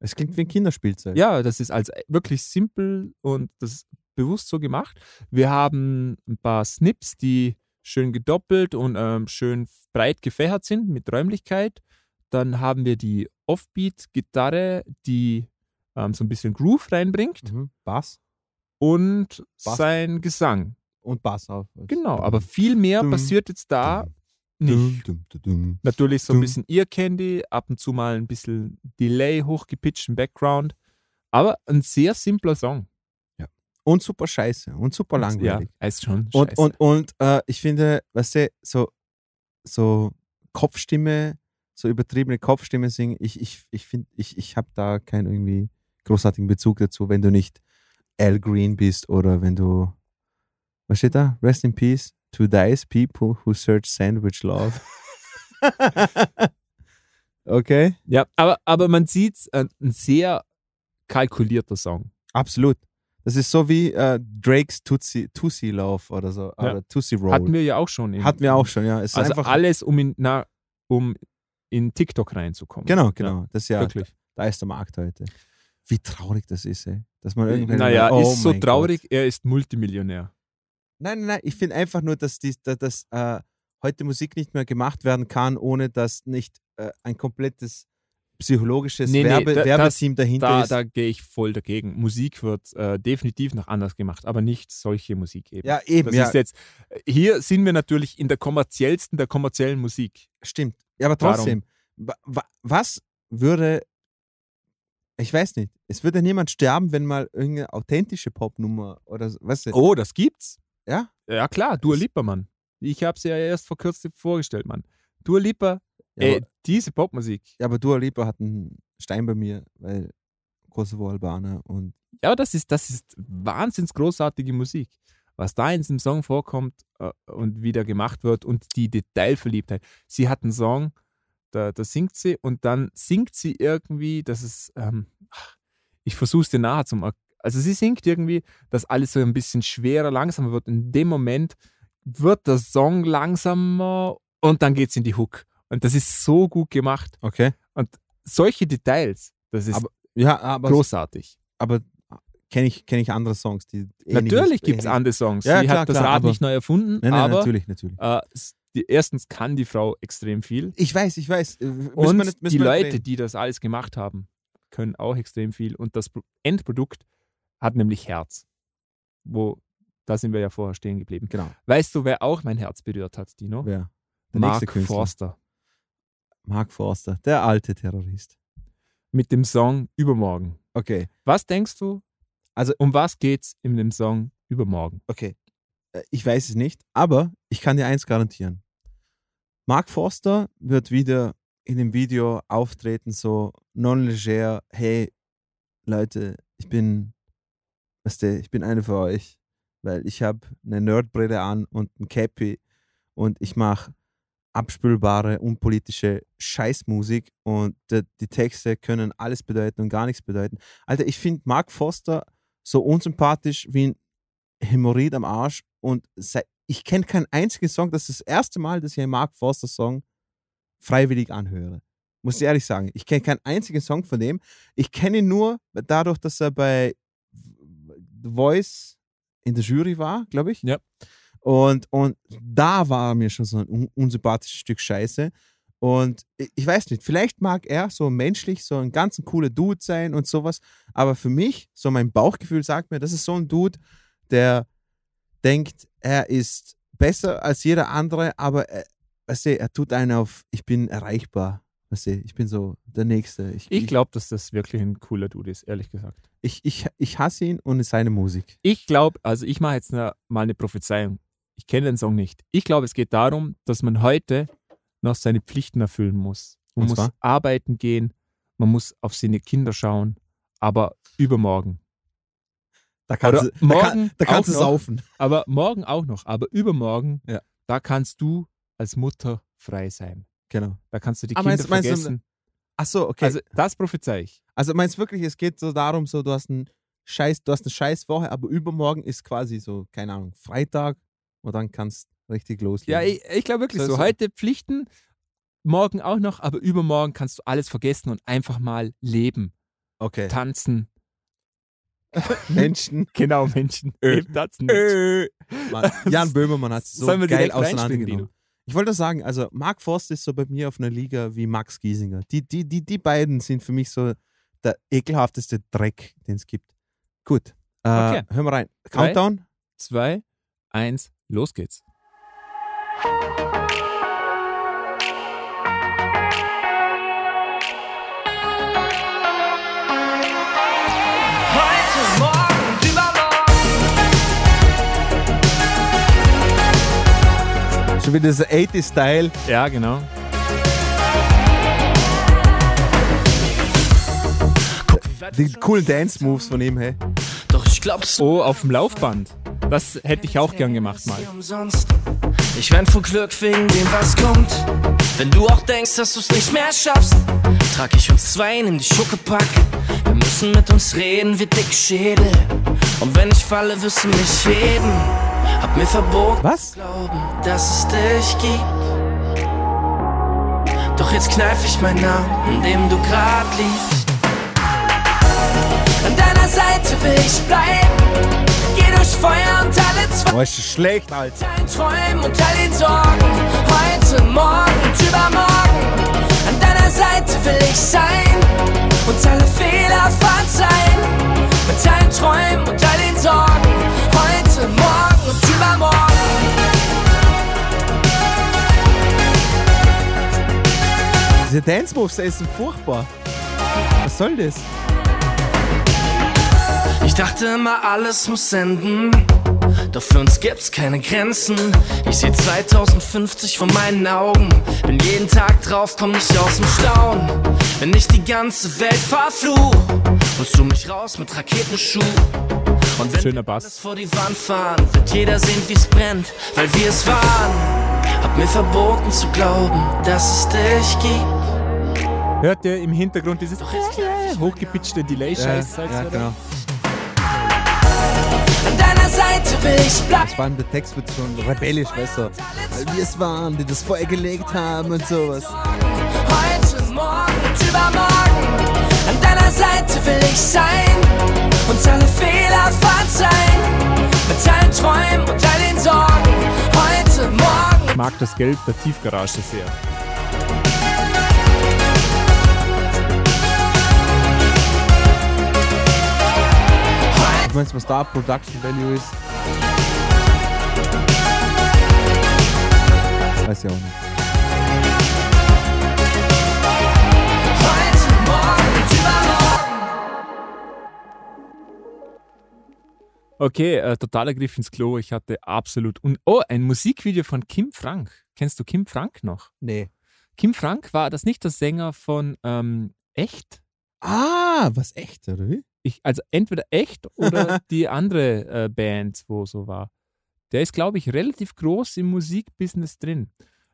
Es klingt wie ein Kinderspielzeug. Ja, das ist also wirklich simpel und das ist bewusst so gemacht. Wir haben ein paar Snips, die schön gedoppelt und ähm, schön breit gefächert sind mit Räumlichkeit. Dann haben wir die Offbeat-Gitarre, die ähm, so ein bisschen Groove reinbringt Mhm. Bass und Bass. sein Gesang. und Bass auf. Genau, aber viel mehr Dum, passiert jetzt da nicht. Dum, dum, dum. Natürlich so ein bisschen Ear Candy, ab und zu mal ein bisschen Delay hochgepitcht im Background. Aber ein sehr simpler Song. Und super scheiße. Und super langweilig. Ja, ist schon Und, scheiße. und, und äh, ich finde, weißt du, so, so Kopfstimme, so übertriebene Kopfstimme singen, ich, ich, ich finde, ich, ich habe da keinen irgendwie großartigen Bezug dazu, wenn du nicht Al Green bist oder wenn du, was steht da? Rest in Peace to those people who search sandwich love. okay, ja, aber, aber man sieht äh, ein sehr kalkulierter Song. absolut. Das ist so wie äh, Drake's Tootsie, Tootsie Love oder so, Ja. oder Tootsie Roll. Hatten wir ja auch schon. In, Hatten wir auch schon, ja. Es ist Also einfach, alles, um in, na, um in TikTok reinzukommen. Genau, genau. Das ist ja, Wirklich. da ist der Markt heute. Wie traurig das ist, ey. Dass man irgendwann. Naja, Oh ist so traurig, er ist Multimillionär. Gott. Nein, nein, nein. Ich finde einfach nur, dass, die, dass, äh, heute Musik nicht mehr gemacht werden kann, ohne dass nicht äh, ein komplettes psychologisches Nee, nee, Werbe, da- Werbeteam dahinter Da, ist. da gehe ich voll dagegen. Musik wird äh, definitiv noch anders gemacht, aber nicht solche Musik eben. ja, eben, Das ja, ist jetzt, hier sind wir natürlich in der kommerziellsten der kommerziellen Musik. stimmt. Ja, aber Darum. trotzdem, wa, was würde. Ich weiß nicht. Es würde niemand sterben, wenn mal irgendeine authentische Popnummer oder so- weißt du, Oh, das gibt's. Ja? Ja, klar, Dua Lipa, Mann. Ich habe sie ja erst vor kurzem vorgestellt, Mann. Dua Lipa, Ja, ey, aber, diese Popmusik. ja, aber Dua Lipa hat einen Stein bei mir, weil Kosovo-Albaner und Ja, das ist, das ist wahnsinns großartige Musik. Was da in diesem Song vorkommt äh, und wie der gemacht wird und die Detailverliebtheit. Sie hat einen Song, da, da singt sie und dann singt sie irgendwie, das ist, ähm, ich versuche es dir nahe zum, er- also sie singt irgendwie, dass alles so ein bisschen schwerer, langsamer wird. In dem Moment wird der Song langsamer und dann geht es in die Hook. Und das ist so gut gemacht. okay. Solche Details, das ist Aber Ja, aber, großartig. aber kenne ich, kenn ich andere Songs, die Natürlich gibt es andere Songs. Ja, sie klar, hat das klar, Rad nicht neu erfunden, Nein, nein, aber natürlich, natürlich. äh, die, erstens kann die Frau extrem viel Ich weiß, ich weiß. Äh, müssen und nicht- die Leute, reden. die das alles gemacht haben, können auch extrem viel und das Pro- Endprodukt hat nämlich Herz. Wo, da sind wir ja vorher stehen geblieben. Genau. Weißt du, wer auch mein Herz berührt hat, Dino? Wer? Der Mark. Forster. Mark Forster, der alte Terrorist. Mit dem Song Übermorgen. Okay, Was denkst du? Also- um was geht's in dem Song Übermorgen? okay. Äh, Ich weiß es nicht, aber ich kann dir eins garantieren. Mark Forster wird wieder in dem Video auftreten, so non-leger, hey, Leute, ich bin, weißt du, ich bin eine für euch, weil ich habe eine Nerdbrille an und ein Cappy und ich mache abspülbare, unpolitische Scheißmusik und die, die Texte können alles bedeuten und gar nichts bedeuten. Alter, ich finde Mark Forster so unsympathisch wie ein Hämorrhoid am Arsch und ich kenne keinen einzigen Song. Das ist das erste Mal, dass ich einen Mark Forster Song freiwillig anhöre. Muss ich ehrlich sagen. Ich kenne keinen einzigen Song von dem. Ich kenne ihn nur dadurch, dass er bei The Voice in der Jury war, glaube ich. Ja. Und, und da war er mir schon so ein un unsympathisches Stück Scheiße. Und ich, weiß nicht, vielleicht mag er so menschlich so ein ganz cooler Dude sein und sowas. Aber für mich, so mein Bauchgefühl sagt mir, das ist so ein Dude, der denkt, er ist besser als jeder andere, aber er, weißt du, er tut einen auf, ich bin erreichbar. Weißt du, ich bin so der Nächste. Ich glaube, dass das wirklich ein cooler Dude ist, ehrlich gesagt. ich, ich, ich hasse ihn und seine Musik. Ich glaube, also ich mache jetzt mal eine Prophezeiung. Ich kenne den Song nicht. Ich glaube, es geht darum, dass man heute noch seine Pflichten erfüllen muss. Man muss arbeiten gehen, man muss auf seine Kinder schauen, aber übermorgen. Da kannst du, da morgen kann, da kannst du noch. saufen. Aber morgen auch noch, aber übermorgen, Ja. da kannst du als Mutter frei sein. Genau. Da kannst du die Ah, Kinder meinst- meinst du- vergessen. Ach so, okay. Also das prophezei ich. Also meinst du wirklich, es geht so darum, so du hast einen Scheiß, du hast eine Scheißwoche, aber übermorgen ist quasi so, keine Ahnung, Freitag und dann kannst richtig loslegen. Ja, ich, ich glaube wirklich So so. Heute Pflichten, morgen auch noch, aber übermorgen kannst du alles vergessen und einfach mal leben, okay. tanzen. Menschen. Genau, Menschen. Leben, tanzen. Menschen. Mann, Jan Böhmermann hat es so geil auseinandergenommen. Ich wollte sagen, also Mark Forst ist so bei mir auf einer Liga wie Max Giesinger. Die, die, die, die beiden sind für mich so der ekelhafteste Dreck, den es gibt. Gut. Äh, Okay. Hören wir rein. Drei. Countdown. Zwei, eins, los geht's. Schon wieder dieser 80s-Style. Ja, genau. Die coolen Dance-Moves von ihm, hey. Doch ich glaub's Oh, auf dem Laufband. Das hätte ich auch gern gemacht mal. Ich renn vor Glück wegen dem, was kommt. Wenn du auch denkst, dass du's nicht mehr schaffst, trag ich uns zwei, nimm die Schuckepack. Wir müssen mit uns reden wie dick Schädel. Und wenn ich falle, wirst du mich heben. Hab mir verboten, Was? glauben, dass es dich gibt. Doch jetzt kneif ich meinen Namen, in dem du grad liegst. An deiner Seite will ich bleiben. Geh durch Feuer und alle Zweifel. Oh, ist schlecht, Alter. Dein Träumen und all den Sorgen, heute, morgen und übermorgen. An deiner Seite will ich sein und alle Fehler verzeihen. Mit deinen Träumen und all den Sorgen, heute, morgen und übermorgen. Diese Dance-Moves, ey, sind furchtbar. Was soll das? Ich dachte immer, alles muss enden. Doch für uns gibt's keine Grenzen. Ich seh 2050 vor meinen Augen. Bin jeden Tag drauf, komm nicht aus dem Staunen. Wenn ich die ganze Welt verfluch, holst du mich raus mit Raketenschuh. Und wenn Schöner Bass. vor die Wand fahren, wird jeder sehen, wie's brennt, weil wir es waren. Hab mir verboten zu glauben, dass es dich gibt. Hört ihr im Hintergrund dieses hochgepitchte Delay-Scheiß? ja, ja, genau. An deiner Seite will ich bleiben. Vor allem der Text wird schon rebellisch besser. Weil wir es waren, die das Feuer gelegt haben und sowas. Heute, morgen und übermorgen. Deiner Seite will ich sein. Uns alle Fehler verzeihen. Mit allen Träumen und all den Sorgen. Heute, morgen. Ich mag das Gelb der Tiefgarage sehr. Ich weiß, was da Production Value ist. Weiß ich auch nicht. Okay, äh, totaler Griff ins Klo. Ich hatte absolut. Und, oh, ein Musikvideo von Kim Frank. Kennst du Kim Frank noch? Nee. Kim Frank war das nicht der Sänger von ähm, Echt? Ah, was echt, oder wie? Ich, also entweder Echt oder die andere äh, Band, wo so war. Der ist, glaube ich, relativ groß im Musikbusiness drin.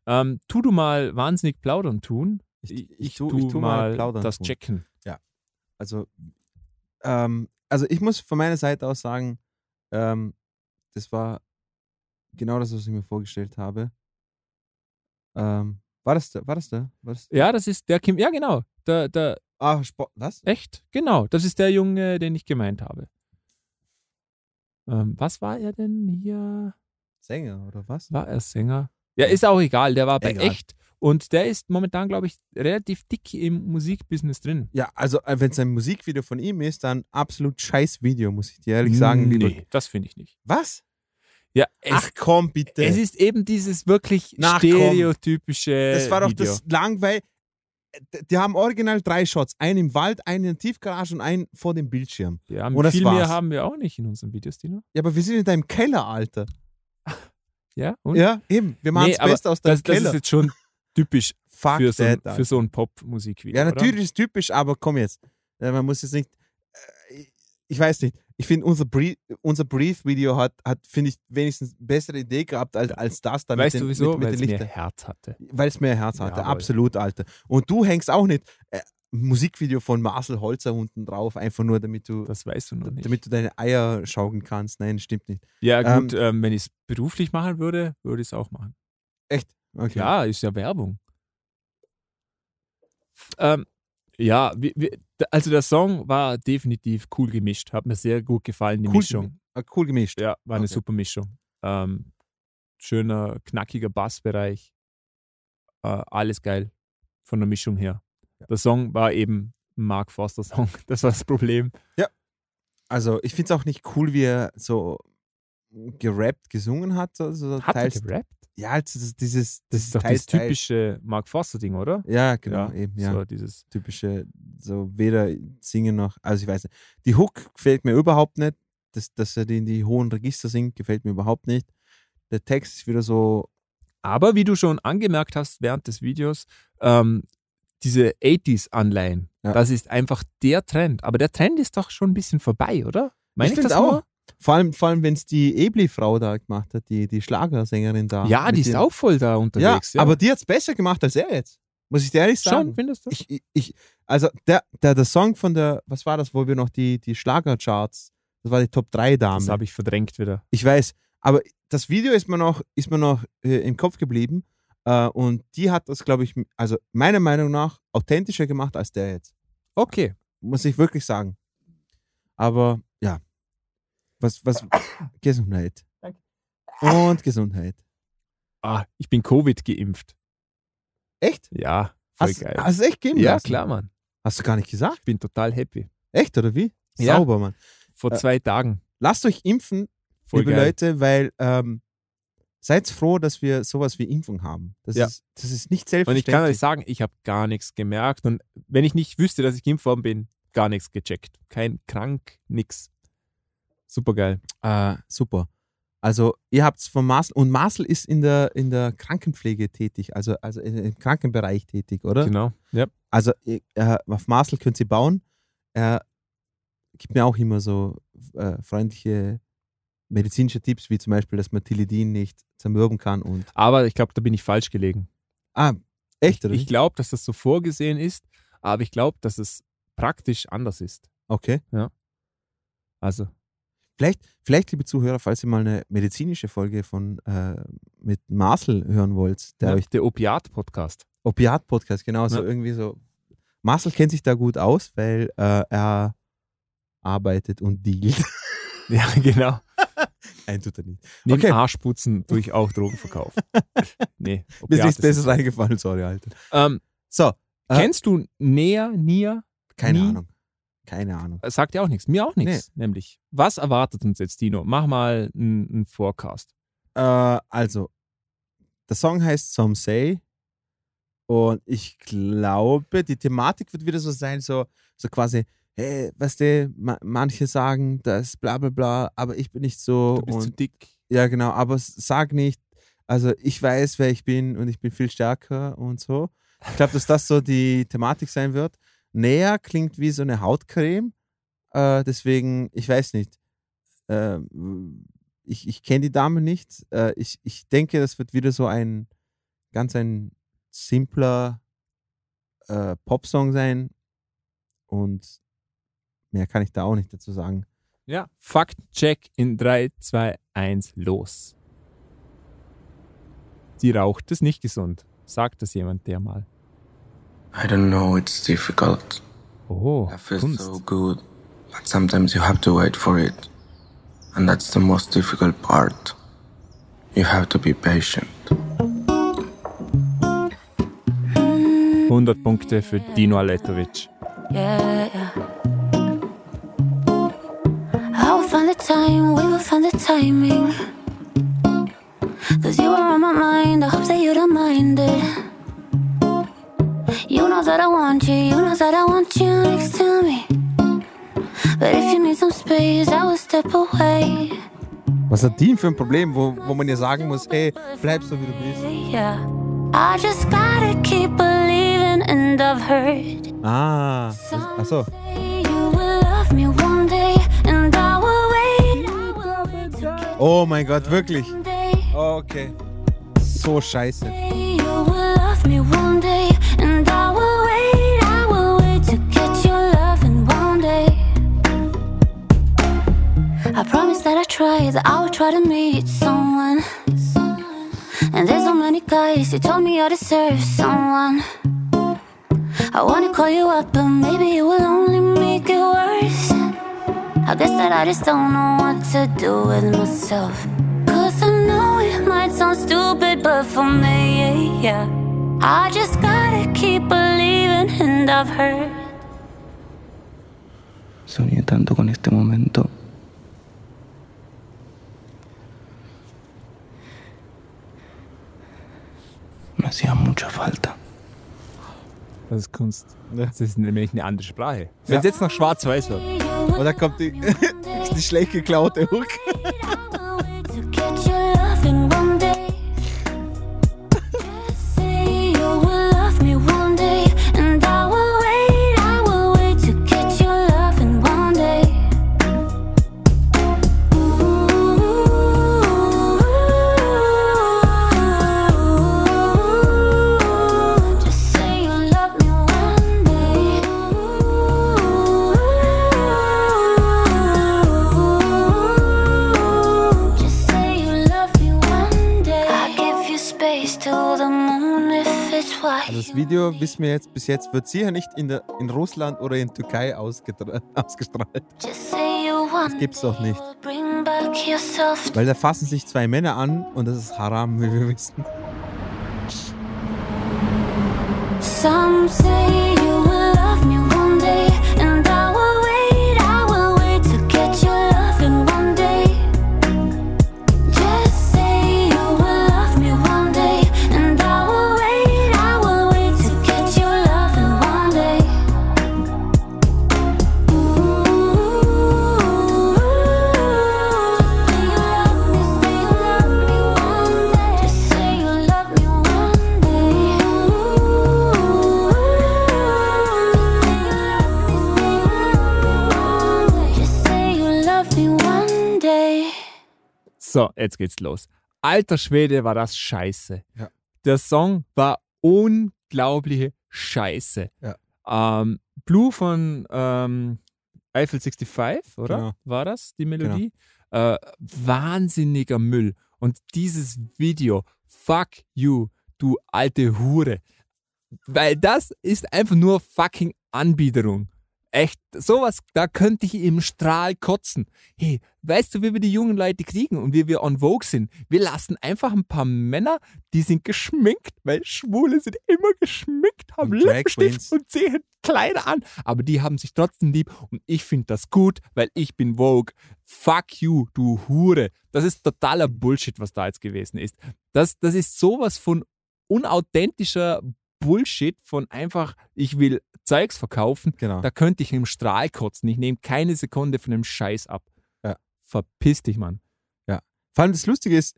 Ähm, tu du mal wahnsinnig plaudern tun. Ich, ich, tu, ich tu mal mal plaudern das tun. checken. Also, ähm, also ich muss von meiner Seite aus sagen, ähm, das war genau das, was ich mir vorgestellt habe. Ähm, war das der? War das der? War das Ja, das ist der Kim. Ja, genau. Der, der Ah, Sport. Was? Echt? Genau. Das ist der Junge, den ich gemeint habe. Ähm, was war er denn hier? Sänger oder was? War er Sänger? Ja, ist auch egal. Der war bei Egal. Echt. Und der ist momentan, glaube ich, relativ dick im Musikbusiness drin. Ja, also wenn es ein Musikvideo von ihm ist, dann absolut scheiß Video, muss ich dir ehrlich sagen. Lieber. Nee, das finde ich nicht. Was? Ja, es, Ach komm, bitte. es ist eben dieses wirklich Na, komm. stereotypische das war doch Video. das langweil. Die haben original drei Shots. Einen im Wald, einen in der Tiefgarage und einen vor dem Bildschirm. Ja, Und viel mehr haben wir auch nicht in unseren Videos, Dino. Ja, aber wir sind in deinem Keller, Alter. Ja, und? Ja, eben. Wir machen nee, das Beste aus deinem das, das Keller. ist jetzt schon typisch Fuck für so, ein, für so ein Pop-Musikvideo. Ja, oder? natürlich ist typisch, aber komm jetzt. Man muss jetzt nicht. äh, Ich weiß nicht. Ich finde, unser, Breathe, unser Breathe-Video hat, hat finde ich, wenigstens bessere Idee gehabt als, als das da Weißt mit du den, wieso? Weil es den mehr. Herz hatte. Weil es mehr Herz hatte. Jawohl. Absolut, Alter. Und du hängst auch nicht äh, Musikvideo von Marcel Holzer unten drauf, einfach nur, damit du, Das weißt du noch nicht. damit du deine Eier schaukeln kannst. Nein, stimmt nicht. ja, gut, ähm, wenn ich es beruflich machen würde, würde ich es auch machen. Echt? Okay. Ja, ist ja Werbung. Ähm, ja, wie, wie, also der Song war definitiv cool gemischt. Hat mir sehr gut gefallen, die Cool Mischung. Äh, Cool gemischt. Ja, war eine Okay. super Mischung. Ähm, schöner, knackiger Bassbereich. Äh, alles geil von der Mischung her. Der Song war eben Mark Forster Song. Das war das Problem. Also, ich finde es auch nicht cool, wie er so gerappt gesungen hat. Also Hat er teils, gerappt? Ja, also das, dieses. Das ist doch teils, das typische Mark Forster Ding, oder? Ja, genau, eben, ja. So dieses typische, so weder singen noch, also ich weiß nicht. Die Hook gefällt mir überhaupt nicht. Das, dass er die in die hohen Register singt, gefällt mir überhaupt nicht. Der Text ist wieder so, Aber wie du schon angemerkt hast während des Videos, ähm, diese 80s-Anleihen, Ja. das ist einfach der Trend. Aber der Trend ist doch schon ein bisschen vorbei, oder? Meine ich ich, finde das auch. nur? Vor allem, vor allem wenn es die Ebli-Frau da gemacht hat, die, die Schlagersängerin da. Ja, die ist den- auch voll da Ja, unterwegs. Ja, aber die hat es besser gemacht als er jetzt. Muss ich dir ehrlich sagen. schon, findest du? Ich, ich, ich, also der, der, der Song von der, was war das, wo wir noch die, die Schlagercharts, das war die Top 3 Dame. das habe ich verdrängt wieder. Ich weiß, aber das Video ist mir noch, ist mir noch äh, im Kopf geblieben äh, und die hat das, glaube ich, also meiner Meinung nach authentischer gemacht als der jetzt. Okay. Muss ich wirklich sagen. Aber ja, was, was, Gesundheit. Und Gesundheit. Ah, ich bin Covid geimpft. Echt? Ja, voll Hast, geil. hast du echt geben ja, lassen? klar, Mann. Hast du gar nicht gesagt? Ich bin total happy. Echt, oder wie? Ja. Sauber, Mann. Vor Äh, zwei Tagen. Lasst euch impfen, Voll liebe geil. Leute, weil ähm, seid froh, dass wir sowas wie Impfung haben. Das, Ja. ist, das ist nicht Und ich selbstverständlich. kann euch sagen, ich habe gar nichts gemerkt. Und wenn ich nicht wüsste, dass ich geimpft worden bin, gar nichts gecheckt. Kein krank, nix. Super geil. Äh, super. Also ihr habt es von Marcel und Marcel ist in der, in der Krankenpflege tätig, also, also im Krankenbereich tätig, oder? Genau. Ja. Also äh, auf Marcel könnt ihr bauen. Er gibt mir auch immer so äh, freundliche medizinische Tipps, wie zum Beispiel, dass man Tilidin nicht zermürben kann und. Aber ich glaube, da bin ich falsch gelegen. Ah, echt, oder? Ich nicht? glaube, dass das so vorgesehen ist, aber ich glaube, dass es praktisch anders ist. Okay. Also, Vielleicht, vielleicht, liebe Zuhörer, falls ihr mal eine medizinische Folge von äh, mit Marcel hören wollt, der der, euch der Opiat-Podcast. Opiat-Podcast, genau, so Ja. irgendwie so. Marcel kennt sich da gut aus, weil äh, er arbeitet und dealt. Ja, genau. Nein, tut er nicht. Neben Okay. Arschputzen tue ich auch Drogenverkauf. nee, Mir ist nichts Besseres eingefallen, sorry, Alter. Ähm, So, Äh, kennst du Näher, Nia? keine Nie? Ahnung. Keine Ahnung. Sagt ja auch nichts. Mir auch nichts, nämlich. Was erwartet uns jetzt, Dino? Mach mal einen einen Forecast. Äh, also, der Song heißt Some Say. Und ich glaube, die Thematik wird wieder so sein, so, so quasi, hey, weißt du, ma manche sagen das bla bla bla, aber ich bin nicht so. Du bist zu und, dick. ja, genau, aber sag nicht, also ich weiß, wer ich bin und ich bin viel stärker und so. Ich glaube, dass das so die Thematik sein wird. Näher klingt wie so eine Hautcreme. Äh, deswegen, ich weiß nicht. Äh, ich ich kenne die Dame nicht. Äh, ich, ich denke, das wird wieder so ein ganz ein simpler äh, Popsong sein. Und mehr kann ich da auch nicht dazu sagen. Ja. Faktcheck in 3, 2, 1, los. Die raucht, ist nicht gesund. Sagt das jemand, der mal. I don't know, it's difficult. Oh, I feel Kunst. so good, but sometimes you have to wait for it. And that's the most difficult part. You have to be patient. 100 Punkte für Dino Aletovic. Yeah, yeah. Time, we will find the timing. Cause you are on my mind, I hope that you don't mind it. You know that I want you, you know that I want you next to me. But if you need some space, I will step away. Was hat die für ein Problem, wo, wo man ihr sagen muss, hey, bleib so wie du bist? Yeah. I just gotta keep believing, and I've heard. Ah, achso. You will love me Oh mein Gott, wirklich. one. Okay. So scheiße. Say you will love me one day, and I will wait. I will wait to get your love in one day. I promise that I try, that I will try to meet someone. And there's so many guys who told me I deserve someone. I wanna call you up, but maybe it will only make it worse. I guess that I just don't know what to do with myself. Cause I know it might sound stupid, but for me, yeah. I just gotta keep believing, and I've heard. Soñé tanto con este momento. Me hacía mucha falta. Das ist Kunst. Ja. Das ist nämlich eine andere Sprache. Wenn Ja. es jetzt noch schwarz-weiß wird. Und da kommt die, die schlecht geklaute Hook. Video, wissen wir jetzt, bis jetzt wird sicher nicht in, der, in Russland oder in Türkei ausgestrahlt. Das gibt's doch nicht. Weil da fassen sich zwei Männer an und das ist Haram, wie wir wissen. Some say you will love me So, jetzt geht's los. Alter Schwede, war das scheiße. Ja. Der Song war unglaubliche Scheiße. Ja. Ähm, Blue von ähm, Eiffel 65, oder? Genau. War das die Melodie? Äh, wahnsinniger Müll. Und dieses Video, fuck you, du alte Hure. Weil das ist einfach nur fucking Anbiederung. Echt, sowas, da könnte ich im Strahl kotzen. Hey, weißt du, wie wir die jungen Leute kriegen und wie wir on Vogue sind? Wir lassen einfach ein paar Männer, die sind geschminkt, weil Schwule sind immer geschminkt, haben Und Lippenstift und sehen Kleider an. Aber die haben sich trotzdem lieb und ich finde das gut, weil ich bin Vogue. Fuck you, du Hure. Das ist totaler Bullshit, was da jetzt gewesen ist. Das, das ist sowas von unauthentischer Bullshit von einfach, ich will Zeugs verkaufen, Genau. da könnte ich im Strahl kotzen. Ich nehme keine Sekunde von dem Scheiß ab. Ja. Verpiss dich, Mann. Vor allem das Lustige ist,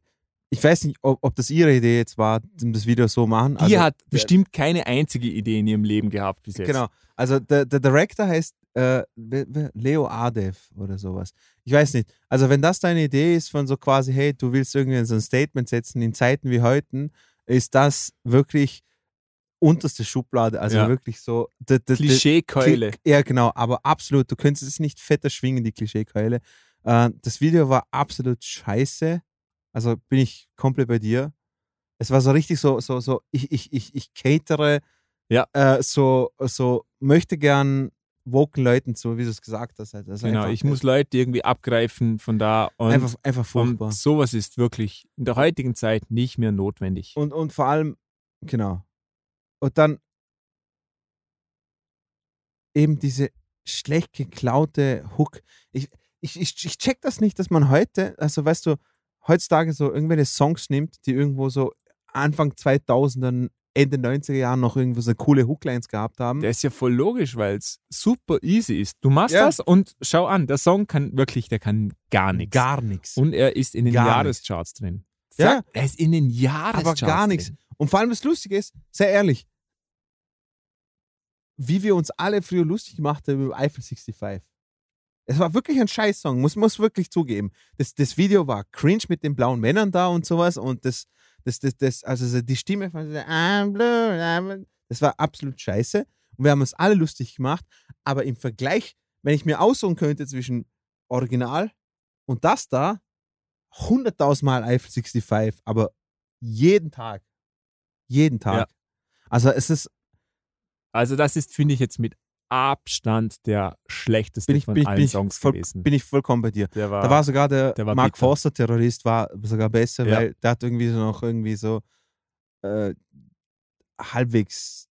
ich weiß nicht, ob, ob das ihre Idee jetzt war, das Video so machen. Die Also, hat bestimmt keine einzige Idee in ihrem Leben gehabt bis jetzt. Genau. Also der, der Director heißt äh, Leo Adev oder sowas. Ich weiß nicht. Also wenn das deine Idee ist von so quasi, hey, du willst irgendwie so ein Statement setzen in Zeiten wie heute, ist das wirklich unterste Schublade. Also Ja. wirklich so. Klischeekeule. Kli- Ja, genau, aber absolut. Du könntest es nicht fetter schwingen, die Klischeekeule. Äh, das Video war absolut scheiße. Also bin ich komplett bei dir. Es war so richtig so, so, so, ich, ich, ich, ich catere Ja. äh, so, so möchte gern woken Leuten zu, wie du es gesagt hast. Halt. Also Genau, einfach, ich muss Leute irgendwie abgreifen von da und, einfach, einfach furchtbar. und sowas ist wirklich in der heutigen Zeit nicht mehr notwendig. Und, und vor allem, genau. Und dann eben diese schlecht geklaute Hook. Ich, ich, ich, ich check das nicht, dass man heute, also weißt du, heutzutage so irgendwelche Songs nimmt, die irgendwo so Anfang 2000er, Ende 90er Jahren noch irgendwo so coole Hooklines gehabt haben. Der ist ja voll logisch, weil es super easy ist. Du machst Ja. das und schau an, der Song kann wirklich, der kann gar nichts. Gar nichts. Und er ist in den Gar Jahrescharts drin. Ja. Er ist in den Jahrescharts aber gar nichts. Und vor allem das Lustige ist, sehr ehrlich, wie wir uns alle früher lustig gemacht haben über Eiffel 65. Es war wirklich ein Scheißsong, muss man wirklich zugeben. Das, das Video war cringe mit den blauen Männern da und sowas und das, das, das, das also so die Stimme von I'm blue, I'm das war absolut scheiße und wir haben uns alle lustig gemacht, aber im Vergleich, wenn ich mir aussuchen könnte zwischen Original und das da, 100.000 Mal Eiffel 65, aber jeden Tag. Jeden Tag. Ja. Also es ist, Also das ist, finde ich, jetzt mit Abstand der schlechteste bin ich, von bin ich, allen bin ich, Songs voll, gewesen. bin ich vollkommen bei dir. war, Da war sogar der, der war Mark bitter. Forster Terrorist war sogar besser, Ja. weil der hat irgendwie so noch irgendwie so äh, halbwegs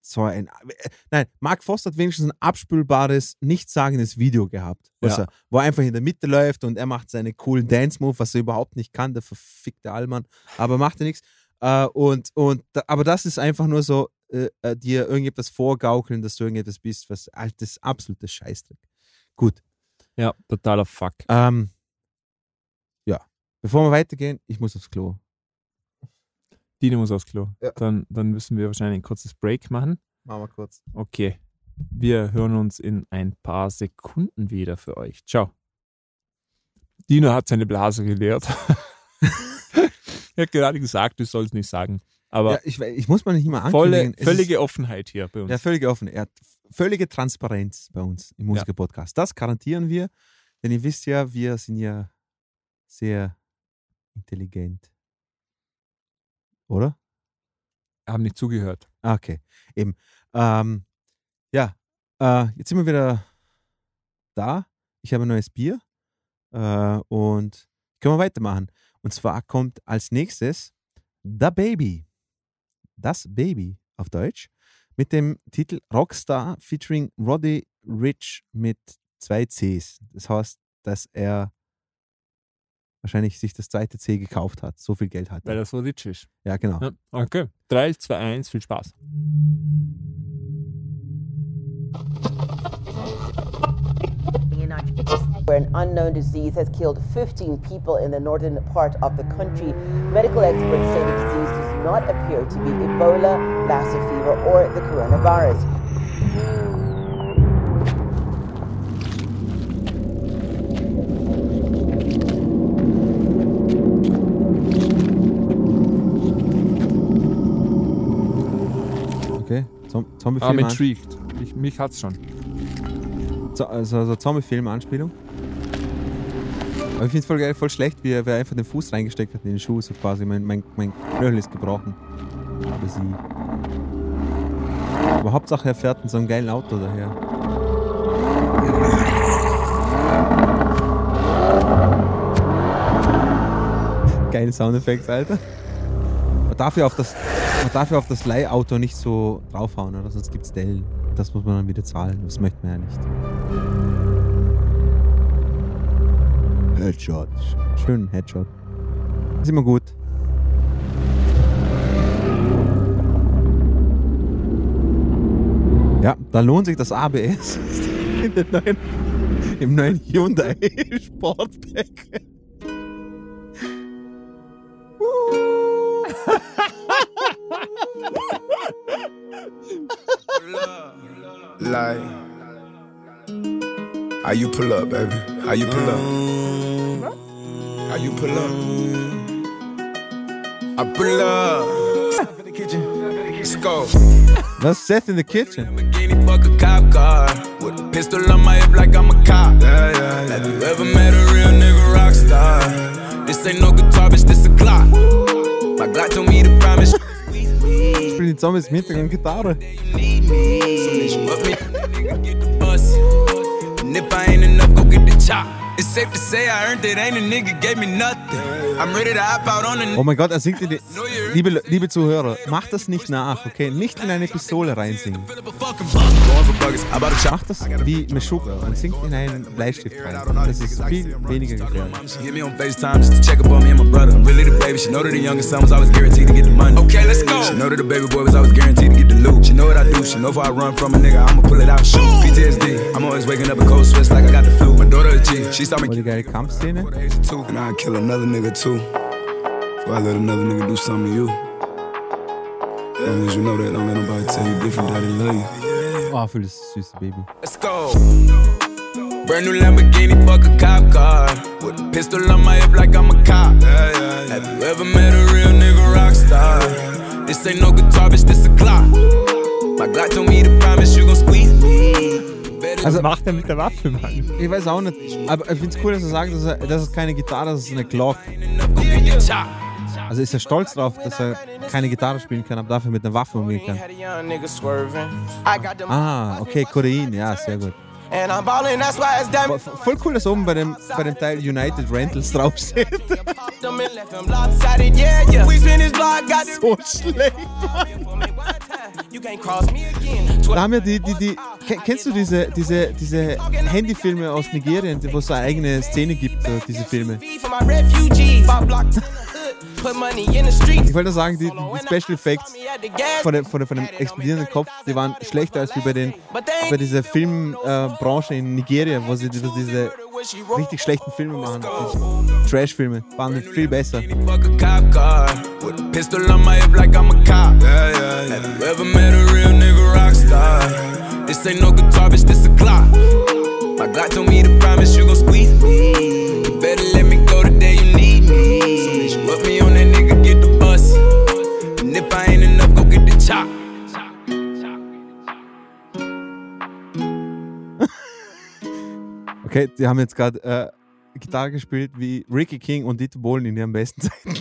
so ein äh, nein, Mark Forster hat wenigstens ein abspülbares, nichtssagendes Video gehabt, Ja. er, wo er einfach in der Mitte läuft und er macht seine coolen Dance-Move, was er überhaupt nicht kann, der verfickte Allmann, aber macht er nichts. Äh, und, und, aber das ist einfach nur so, äh, äh, dir irgendetwas vorgaukeln, dass du irgendetwas bist, was ist absolutes Scheißdreck. Gut. ja, totaler Fuck. Ähm, ja, bevor wir weitergehen, ich muss aufs Klo. Dino muss aufs Klo. Ja. Dann, dann müssen wir wahrscheinlich ein kurzes Break machen. Machen wir kurz. Okay. Wir hören uns in ein paar Sekunden wieder für euch. Ciao. Dino hat seine Blase geleert. er hat gerade gesagt, du sollst nicht sagen. Aber Ja, ich, ich muss mal nicht mal volle. Es völlige Offenheit hier bei Ist, uns. ja, völlige Offenheit. Völlige Transparenz bei uns im Musiker-Podcast. Das garantieren wir, denn ihr wisst ja, wir sind ja sehr intelligent. Oder? haben nicht zugehört. Ah, Okay, eben. Ähm, ja, äh, jetzt sind wir wieder da. Ich habe ein neues Bier äh, und können wir weitermachen. Und zwar kommt als nächstes The Baby. Das Baby auf Deutsch mit dem Titel Rockstar featuring Roddy Rich mit zwei Cs. Das heißt, dass er wahrscheinlich sich das zweite C gekauft hat. So viel Geld hat Weil er. er so rich ist. Ja, genau. Ja, okay. 3, 2, 1, viel Spaß. Where an unknown disease has killed 15 people in the northern part of the country. Medical experts say the disease does not appear to be Ebola, Lassa fever, or the coronavirus. Okay, Zomb Zombie. intrigued. Ich mich hat's schon. Zo also, also Zombie-Film-Anspielung. Aber ich finde es voll geil, voll schlecht, wie er, wie er einfach den Fuß reingesteckt hat in den Schuh, so quasi. Mein, mein, mein Knöchel ist gebrochen. Oder sie. Aber Hauptsache er fährt in so einem geilen Auto daher. Geile Soundeffekte, Alter. Man darf ja auf das, man darf ja auf das Leihauto nicht so draufhauen, oder sonst gibt's Dellen. Das muss man dann wieder zahlen. Das möchte man ja nicht. Headshot. Schön Headshot. Ist immer gut. Ja, da lohnt sich das ABS neuen, im neuen Hyundai Sportback. How you pull up, baby? How you pull up? Mm. How you pull up? I pull up. Let's go. Das ist Seth in the Kitchen. Fuck a cop car. With a pistol on my hip like I'm a cop. Yeah, yeah, Have you ever met a real nigga rock star? This ain't no guitar, bitch, this a Glock. My Glock told me to promise you Spielen die Zombies im Hintergrund Gitarre. And if I ain't enough, go get the chop. It's safe to say I earned it, ain't a nigga gave me nothing. I'm ready to hop out on Oh mein Gott, er singt in die. Liebe, liebe Zuhörer, macht das nicht nach, okay? Nicht in eine Pistole reinsingen. Macht das wie Meshuggah und singt in einen Bleistift rein. Das ist viel weniger gefährlich. Okay, let's go. She know that the baby boy was always guaranteed to get the loot. She know what I do. She know if I run from a nigga, I'ma pull it out and shoot. PTSD. I'm always waking up in cold sweats like I got the flu. My daughter a G. She saw me Voll die geile Kampfszene. at the age two. And I'd kill another nigga too. Before I let another nigga do something to you. As long as you know that, don't let nobody tell you different. that Daddy love you. Oh, für das süße Baby. Let's go. Brand new Lamborghini, fuck a cop car. With a pistol on my hip like I'm a cop. Have you ever met a real nigga rock star? This ain't no guitar, bitch, this a Glock. My Glock told me to promise you gon' squeeze me. Also- Was macht er mit der Waffe, Mann? Ich weiß auch nicht, aber ich finde es cool, dass er sagt, dass er, das ist keine Gitarre, das ist eine Glock. Also ist er stolz drauf, dass er keine Gitarre spielen kann, aber dafür mit einer Waffe umgehen kann. Ah, okay, Korein, ja, sehr gut. And I'm ballin', that's why it's Voll, diamond. voll cool, dass oben bei dem, bei dem Teil United Rentals draufsteht. So schlecht. Da haben wir die, die, die, ke- kennst du diese, diese, diese Handyfilme aus Nigerien, wo es so eine eigene Szene gibt, diese Filme? Ich wollte nur sagen, die, die Special Effects von dem, von dem, von dem explodierenden Kopf, die waren schlechter als wie bei, den, bei dieser Filmbranche äh, Branche in Nigeria, wo sie diese, diese richtig schlechten Filme machen. Trash-Filme. Waren viel besser. Fuck a cop car. With a pistol on my hip like I'm a cop. Have you ever met a real nigga rock star? This ain't no guitar, bitch, this a Glock. My Glock told me to promise you gon' squeeze Okay, die haben jetzt gerade äh, Gitarre gespielt wie Ricky King und Dieter Bohlen in ihren besten Zeiten.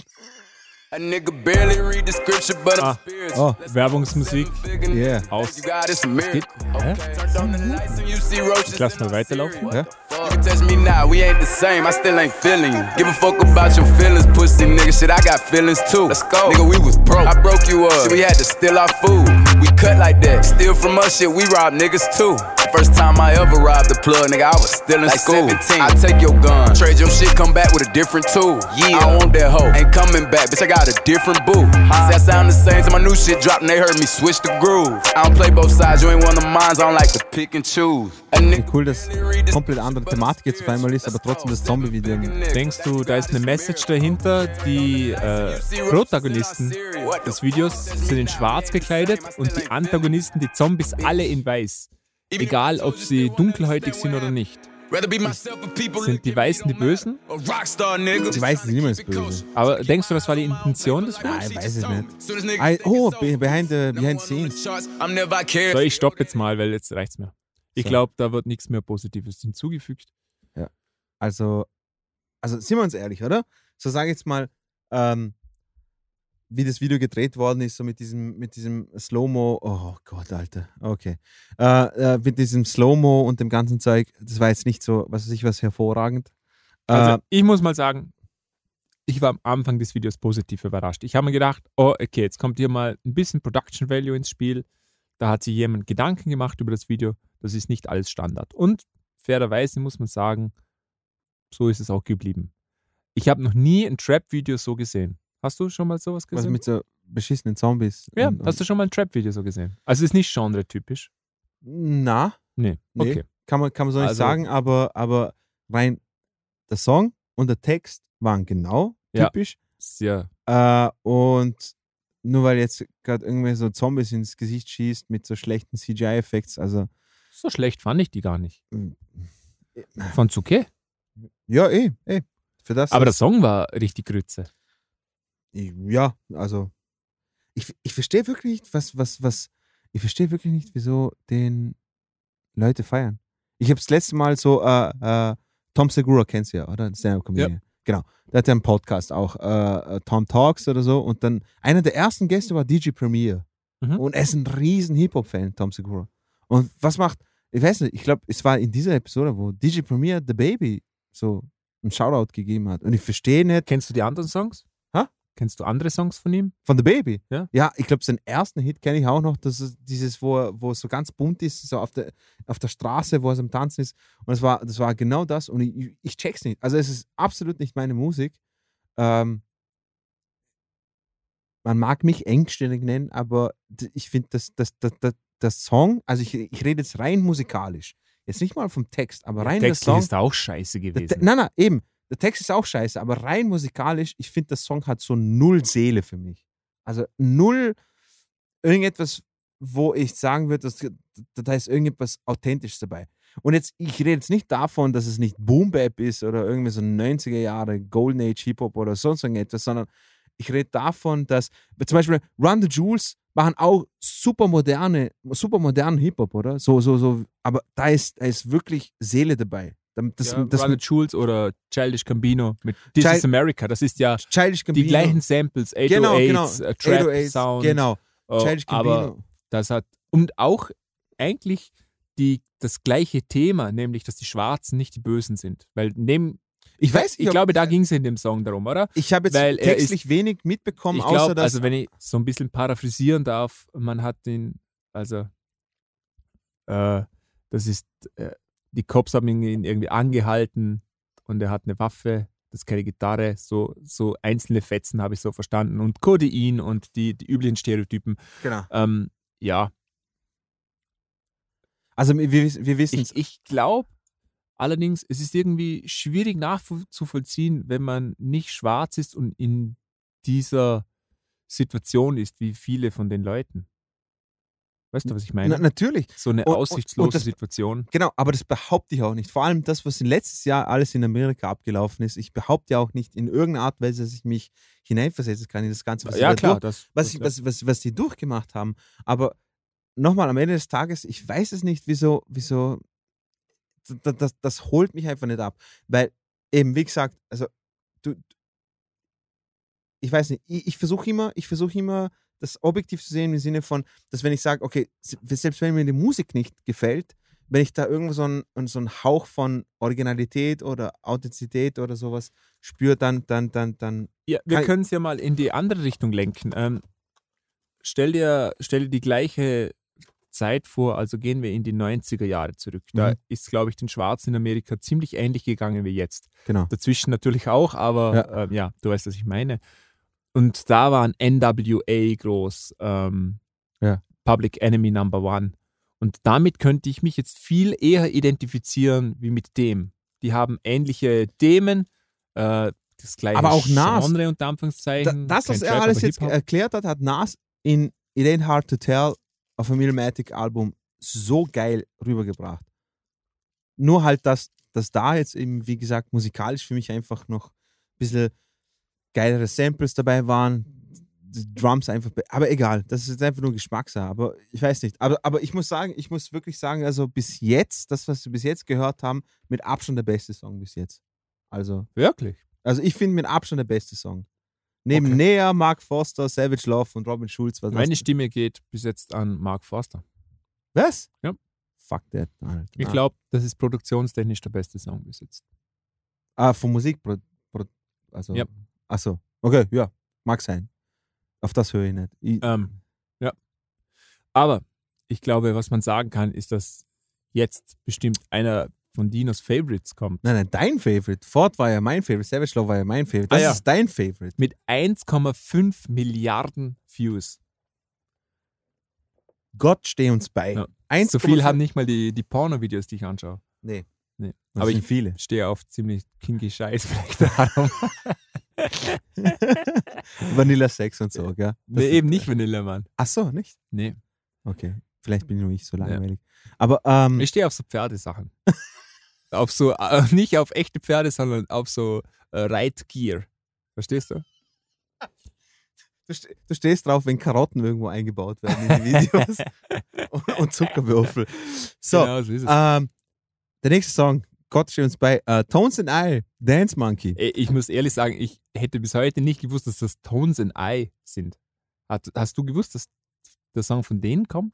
A nigga barely read the scripture, but Ah. Oh. Werbungsmusik. yeah. Aus. You got it's. Hä? Turned on the lights and you see roaches. Ich lass mal weiterlaufen. Ja? You can touch me now, we ain't the same. I still ain't feeling you. Give a fuck about your feelings, pussy nigga. Shit, I got feelings too. Let's go. Nigga, we was broke. I broke you up. Shit, we had to steal our food. We cut like that. Steal from us, shit, we rob niggas too. First time I ever robbed the plug, nigga, I was still in school. 17. I take your gun, trade your shit, come back with a different tool. Yeah, I want that hoe. Ain't coming back, bitch, I got a different boo. See, I sound the same to my new shit drop, and they heard me switch the groove. I don't play both sides, you ain't one of mines, I don't like to pick and choose. Cool, dass komplett andere Thematik jetzt auf einmal ist, aber trotzdem das Zombie-Video. Denkst du, da ist eine Message dahinter? Die äh, Protagonisten des Videos sind in schwarz gekleidet und die Antagonisten, die Zombies, alle in weiß. Egal, ob sie dunkelhäutig sind oder nicht. Sind die Weißen die. Bösen? A Rockstar, nigga. Die Weißen sind niemals böse. Aber denkst du, das war die Intention des Films? Nein, weiß ich nicht. I, oh, be- behind the, behind the scenes. I'm never cared. So, ich stopp jetzt mal, weil jetzt reicht's mir. Ich So. glaube, da wird nichts mehr Positives hinzugefügt. Also, also sind wir uns ehrlich, oder? So sage ich jetzt mal, ähm, wie das Video gedreht worden ist, so mit diesem, mit diesem Slow-Mo, oh Gott, Alter, okay. Äh, äh, mit diesem Slow-Mo und dem ganzen Zeug, das war jetzt nicht so, was weiß ich, was hervorragend. Also, äh, ich muss mal sagen, ich war am Anfang des Videos positiv überrascht. Ich habe mir gedacht, oh, okay, jetzt kommt hier mal ein bisschen Production Value ins Spiel. Da hat sich jemand Gedanken gemacht über das Video. Das ist nicht alles Standard. Und fairerweise muss man sagen, so ist es auch geblieben. Ich habe noch nie ein Trap-Video so gesehen. Hast du schon mal sowas was gesehen? mit so beschissenen Zombies. ja, und, hast du schon mal ein Trap-Video so gesehen? Also es ist nicht genre-typisch. Na, Nee. Nee. Okay. kann man, kann man so nicht Also- sagen, aber, aber rein der Song und der Text waren genau Ja. typisch. Sehr. Äh, und nur weil jetzt gerade irgendwie so Zombies ins Gesicht schießt mit so schlechten CGI-Effekts, also So schlecht fand ich die gar nicht. mm, Fand's okay. ja, eh, eh. Für das, Aber der Song war richtig Grütze. Ja, also ich, ich verstehe wirklich nicht, was, was, was, ich verstehe wirklich nicht, wieso den Leute feiern. Ich habe das letzte Mal so, äh, äh, Tom Segura kennst du ja, oder? Stand-Up-Comedian. Genau. Der hat ja einen Podcast auch, äh, äh, Tom Talks oder so. Und dann einer der ersten Gäste war DJ Premier. Mhm. Und er ist ein riesen Hip-Hop-Fan, Tom Segura. Und was macht, ich weiß nicht, ich glaube, es war in dieser Episode, wo DJ Premier The Baby so einen Shoutout gegeben hat. Und ich verstehe nicht, Kennst du die anderen Songs? Kennst du andere Songs von ihm? Von The Baby? Ja. Ja, ich glaube, seinen ersten Hit kenne ich auch noch. Das ist dieses, wo, er- wo es so ganz bunt ist, so auf der, auf der Straße, wo es am Tanzen ist. Und das war, das war genau das. Und ich, ich check's nicht. Also, es ist absolut nicht meine Musik. Ähm, man mag mich engständig nennen, aber ich finde, das, das, das, das, das Song, also ich, ich rede jetzt rein musikalisch. Jetzt nicht mal vom Text, aber rein der Textlich Song. ist auch scheiße Der gewesen. Nein, nein, eben. Der Text ist auch scheiße, aber rein musikalisch, ich finde, der Song hat so null Seele für mich. Also null irgendetwas, wo ich sagen würde, da ist irgendetwas Authentisches dabei. Und jetzt, ich rede jetzt nicht davon, dass es nicht Boom Bap ist oder irgendwie so 90er Jahre Golden Age Hip-Hop oder sonst irgendetwas, sondern ich rede davon, dass zum Beispiel Run the Jewels machen auch super moderne, super modernen Hip-Hop, oder? So, so, so, aber da ist, da ist wirklich Seele dabei. Das, ja, das, Run Jules oder Childish Gambino mit This Child- is America. Das ist ja Childish Gambino. die gleichen Samples, 808s, genau, genau. äh, Trap 808s, Sound. Genau. äh, Childish aber Gambino. das hat und auch eigentlich die, das gleiche Thema, nämlich dass die Schwarzen nicht die Bösen sind. Weil neben, Ich weiß ich nicht, ob- glaube, da ging es in dem Song darum, oder? Ich habe jetzt weil textlich wenig mitbekommen, Ich außer dass. also wenn ich so ein bisschen paraphrasieren darf, man hat den, also äh, das ist, äh, die Cops haben ihn irgendwie angehalten und er hat eine Waffe, das ist keine Gitarre, so, so einzelne Fetzen habe ich so verstanden und Codein und die, die üblichen Stereotypen. genau. Ähm, ja, Also wir, wir wissen es. ich, ich glaube allerdings, es ist irgendwie schwierig nachzuvollziehen, wenn man nicht schwarz ist und in dieser Situation ist, wie viele von den Leuten. Weißt du, was ich meine? Na, natürlich. so eine und- und aussichtslose das- Situation. Genau, aber das behaupte ich auch nicht. Vor allem das, was letztes Jahr alles in Amerika abgelaufen ist. Ich behaupte ja auch nicht in irgendeiner Art und Weise, dass ich mich hineinversetzen kann in das Ganze, was sie ja, klar. durch- Das, was, das, ich, was, was, was die durchgemacht haben. Aber nochmal, am Ende des Tages, ich weiß es nicht, wieso, wieso, das, das, das holt mich einfach nicht ab. Weil eben, wie gesagt, also du, ich weiß nicht, ich, ich versuche immer, ich versuche immer, das objektiv zu sehen im Sinne von, dass wenn ich sage, okay, se- selbst wenn mir die Musik nicht gefällt, wenn ich da irgendwo so einen, so einen Hauch von Originalität oder Authentizität oder sowas spüre, dann, dann, dann, dann, ja, wir können es ja mal in die andere Richtung lenken. Ähm, stell, dir, stell dir die gleiche Zeit vor, also gehen wir in die 90er Jahre zurück. Da Mhm. ist, glaube ich, den Schwarzen in Amerika ziemlich ähnlich gegangen wie jetzt. genau. Dazwischen natürlich auch, aber ja, äh, ja du weißt, was ich meine. Und da waren NWA groß, ähm, Ja. Public Enemy Number One. Und damit könnte ich mich jetzt viel eher identifizieren wie mit dem. Die haben ähnliche Themen, äh, das gleiche Aber auch Nas. Genre unter Da, Anführungszeichen. das, was kein er Trap, alles jetzt erklärt hat, hat Nas in It Ain't Hard to Tell auf einem Illmatic-Album so geil rübergebracht. Nur halt, dass, dass da jetzt eben, wie gesagt, musikalisch für mich einfach noch ein bisschen geilere Samples dabei waren. Die Drums einfach, be- aber egal, das ist jetzt einfach nur Geschmackssache. Aber ich weiß nicht. Aber, aber ich muss sagen, ich muss wirklich sagen, also bis jetzt, das, was wir bis jetzt gehört haben, mit Abstand der beste Song bis jetzt. Also, Wirklich? also ich finde mit Abstand der beste Song. Neben Okay. Nea, Mark Foster, Savage Love und Robin Schulz. Was Meine Stimme geht bis jetzt an Mark Forster. Was? Ja. Fuck that. Alter. Ich glaube, das ist produktionstechnisch der beste Song bis jetzt. Ah, von Musik. Pro, Pro, also, Ja. Achso. Okay, ja. Mag sein. Auf das höre ich nicht. Ich, Ähm, ja. Aber ich glaube, was man sagen kann, ist, dass jetzt bestimmt einer von Dinos Favorites kommt. nein, nein, dein Favorite. Ford war ja mein Favorite. Savage Love war ja mein Favorite. Das Ah, ja. ist dein Favorite. Mit 1,5 Milliarden Views. Gott steh uns bei. Ja. 1,5 So viel haben nicht mal die, die Porno-Videos, die ich anschaue. Nee. Nee. Das Aber sind ich viele. stehe auf ziemlich kinky Scheiß vielleicht darum. Vanilla Sex und so, gell? Das nee, eben nicht Vanilla, Mann. Ach so, nicht? Nee. Okay. Vielleicht bin nur ich so langweilig. Aber, ähm, Ich stehe auf so Pferdesachen. auf so, äh, nicht auf echte Pferde, sondern auf so äh, Reitgear. Verstehst du? du, ste du stehst drauf, wenn Karotten irgendwo eingebaut werden in die Videos. und, und Zuckerwürfel. So, Genau, so ist es. ähm, der nächste Song, Gott steht uns bei, äh, Tones and I, Dance Monkey. Ey, Ich muss ehrlich sagen, ich hätte bis heute nicht gewusst, dass das Tones and I sind. Hast, hast du gewusst, dass der Song von denen kommt?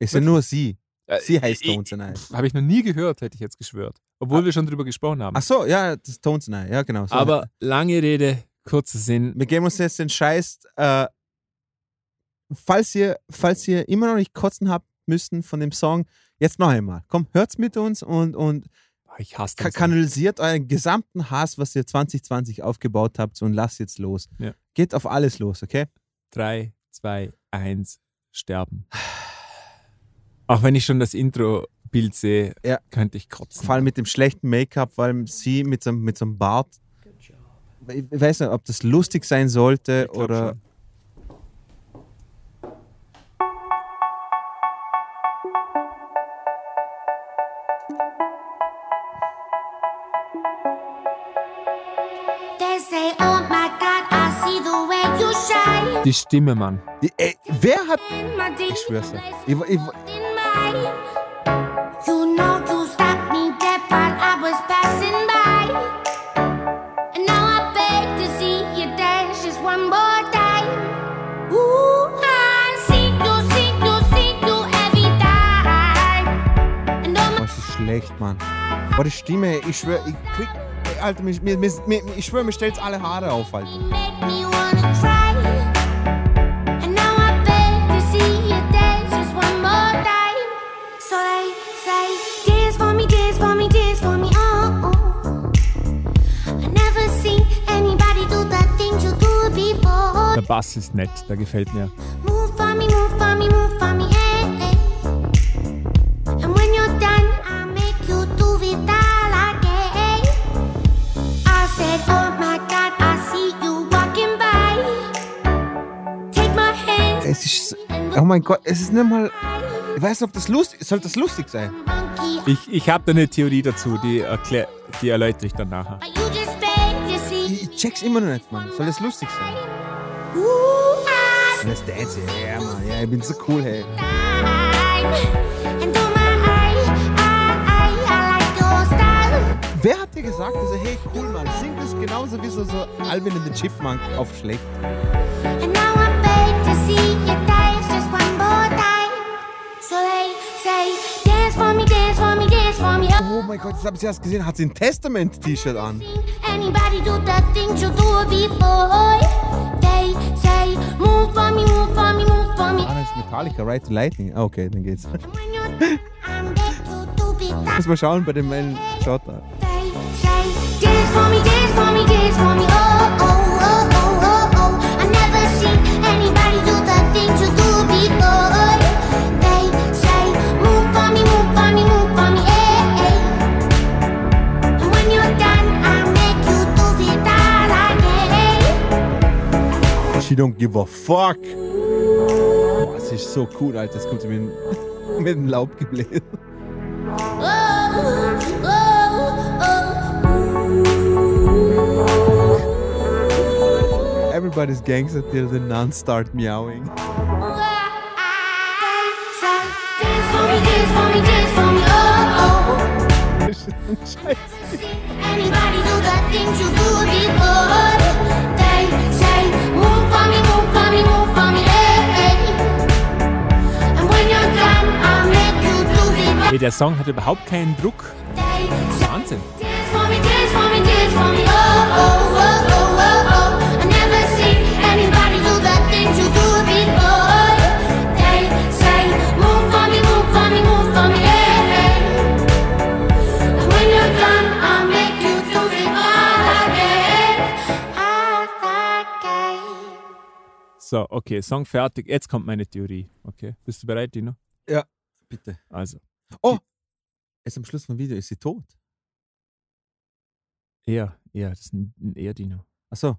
Es sind nur sie. Äh, Sie heißt ich- Tones and I. Habe ich noch nie gehört, hätte ich jetzt geschwört. Obwohl wir schon drüber gesprochen haben. Ach so, ja, das Tones and I, ja genau. So. Aber lange Rede, kurzer Sinn. wir geben uns jetzt den Scheiß, äh, falls ihr, falls ihr immer noch nicht kotzen habt müssen von dem Song, jetzt noch einmal. Komm, hört's mit uns und, und Ah, Ich hasse Song. kanalisiert euren gesamten Hass, was ihr 2020 aufgebaut habt und lasst jetzt los. Ja. Geht auf alles los, okay? Drei, zwei, eins, sterben. Auch wenn ich schon das Intro-Bild sehe, Ja. könnte ich kotzen. Vor allem mit dem schlechten Make-up, weil sie mit so, einem- mit so einem Bart. Ich weiß nicht, ob das lustig sein sollte oder. schon. Die Stimme, Mann. Die, ey, wer hat. Ich schwör's dir. Ich, ich, in mine. You know you stopped me dead while I was passing by. And now I beg to see you dance just one more time. Ooh, I see you, see you, see you every time. And es ist schlecht, Mann. Boah, die Stimme, ich schwör, ich krieg. Alter, mir, mir, mir, ich schwör, mir stellt's alle Haare auf, Alter. You walking by. Take my hands. Es ist. Oh mein Gott, es ist nicht mal. Ich weiß nicht, ob das lustig Soll das lustig sein? Ich, ich habe da eine Theorie dazu, die, erklär, die erläutere ich dann nachher. ich check's immer noch nicht, Mann. Soll das lustig sein? Das Dance, ja, Mann. Ja, ich bin so cool, hey. Wer hat dir gesagt, also, hey, cool, Mann, sing das genauso wie so, so Alvin and the Chipmunk aufschlägt? Oh mein Gott, das habe ich erst gesehen. Hat sie ein Testament-T-Shirt an? Anybody do the things you do before? They say, move for me, move for me, move for me. Ah, das ist Metallica, Right to Lightning. Ah, okay, dann geht's. And when you're done, I'm back to do it that Muss mal schauen bei dem einen Shot da. They say, dance for me, dance for me, dance for me. Oh, oh, oh, oh, oh, oh. I never seen anybody do the things you do before. She don't give a fuck. Boah, das ist so cool, Alter. Das kommt mit, dem, mit dem Laubgebläse. Everybody's gangster till the nuns start meowing. Scheiße. I'll make you do it all again, again. So, okay, Song fertig. Jetzt kommt meine Theorie. Okay, bist du bereit, Dino? Bitte. Also, Oh! Jetzt am Schluss vom Video ist sie tot. er, er, das ist ein, ein Er-Dino. Achso.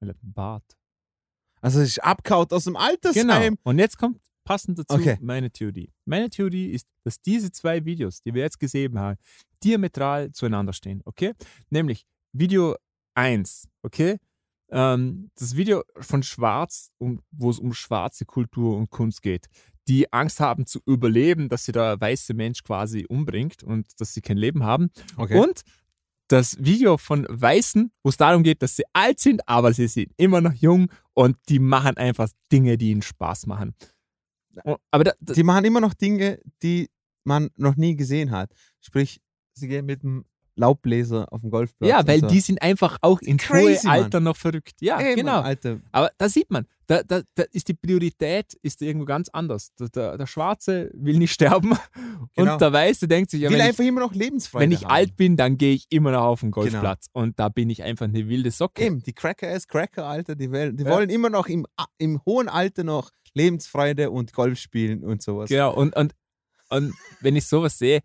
Weil er hat einen Bart. Also es ist abgehaut aus dem Altersheim. Genau. Und jetzt kommt passend dazu Okay. meine Theorie. Meine Theorie ist, dass diese zwei Videos, die wir jetzt gesehen haben, diametral zueinander stehen. Okay? Nämlich Video 1, okay? Ähm, das Video von Schwarz, um, wo es um schwarze Kultur und Kunst geht, die Angst haben zu überleben, dass sie der weiße Mensch quasi umbringt und dass sie kein Leben haben. Okay. Und das Video von Weißen, wo es darum geht, dass sie alt sind, aber sie sind immer noch jung und die machen einfach Dinge, die ihnen Spaß machen. Aber da, da, Die machen immer noch Dinge, die man noch nie gesehen hat. Sprich, sie gehen mit dem Laubbläser auf dem Golfplatz. ja, weil so. die sind einfach auch Crazy, hohe Alter noch verrückt. Ja, Ey, genau. Mann, Alter. Aber da sieht man, da, da, da ist die Priorität ist irgendwo ganz anders. Der, der, Schwarze will nicht sterben Genau. und der Weiße denkt sich, ja, will wenn, ich, einfach immer noch Lebensfreude wenn ich haben. alt bin, dann gehe ich immer noch auf den Golfplatz und da bin ich einfach eine wilde Socke. Eben, die Cracker-ass Cracker, Alter, die, wollen, die Ja. wollen immer noch im, im hohen Alter noch Lebensfreude und Golf spielen und sowas. Genau, und, und, und wenn ich sowas sehe,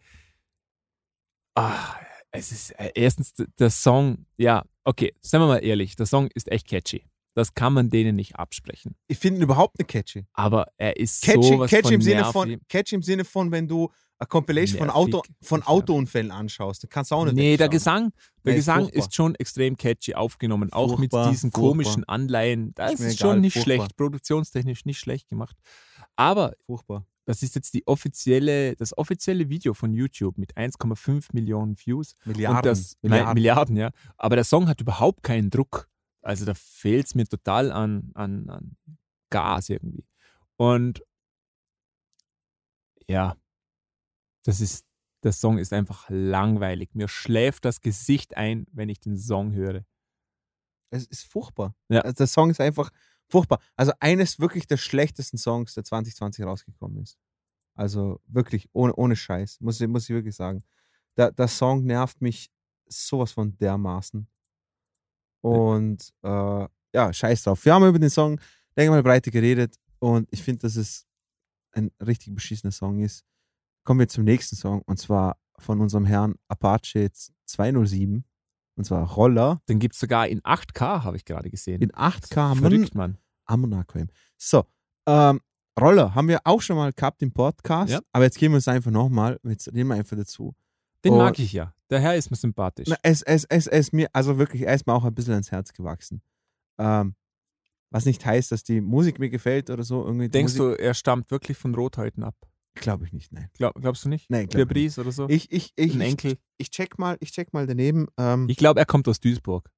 ah, es ist äh, erstens der Song, ja, okay, seien wir mal ehrlich, der Song ist echt catchy. Das kann man denen nicht absprechen. Ich finde ihn überhaupt nicht catchy. Aber er ist Catchy, sowas catchy, von im Sinne nervig. von, catchy im Sinne von, wenn du eine Compilation von. Auto, von. Autounfällen anschaust, dann kannst du auch nicht Nee, der. Gesang, der Nee, ist Gesang furchtbar. ist schon extrem catchy aufgenommen, auch Furchtbar, mit diesen furchtbar. komischen Anleihen. Das Ist ist, schon egal, nicht furchtbar. schlecht, produktionstechnisch nicht schlecht gemacht. Aber Furchtbar. Das ist jetzt die offizielle, das offizielle Video von YouTube mit 1,5 Millionen Views. Milliarden. Das, Milliarden. Milliarden, ja. Aber der Song hat überhaupt keinen Druck. Also da fehlt es mir total an, an, an Gas irgendwie. Und ja, das ist, der Song ist einfach langweilig. Mir schläft das Gesicht ein, wenn ich den Song höre. Es ist furchtbar. Ja. Also der Song ist einfach furchtbar. Also eines wirklich der schlechtesten Songs, der 2020 rausgekommen ist. Also wirklich, ohne, ohne Scheiß, muss ich, muss ich wirklich sagen. Der, der Song nervt mich sowas von dermaßen. Und äh, ja, scheiß drauf. Wir haben über den Song länger mal breite geredet und ich finde, dass es ein richtig beschissener Song ist. Kommen wir zum nächsten Song und zwar von unserem Herrn Apache 207 und zwar Roller Den gibt es sogar in 8K, habe ich gerade gesehen. in 8K. Mann, Verrückt, Mann. Ammonaquam. So, ähm, Roller haben wir auch schon mal gehabt im Podcast, Ja. aber jetzt gehen wir es einfach nochmal, jetzt reden wir einfach dazu. Den Und- mag ich ja. Der Herr ist mir sympathisch. Na, es, es, es, es mir, also wirklich, er ist mir auch ein bisschen ans Herz gewachsen. Ähm, was nicht heißt, dass die Musik mir gefällt oder so. Irgendwie Denkst Musik, du, er stammt wirklich von Rothäuten ab? Glaube ich nicht, nein. Glaub, glaubst du nicht? Nein, Der glaub ich oder so? Ich, ich, ich, Ein ich, Enkel? ich check mal, ich check mal daneben. Ähm, Ich glaube, er kommt aus Duisburg.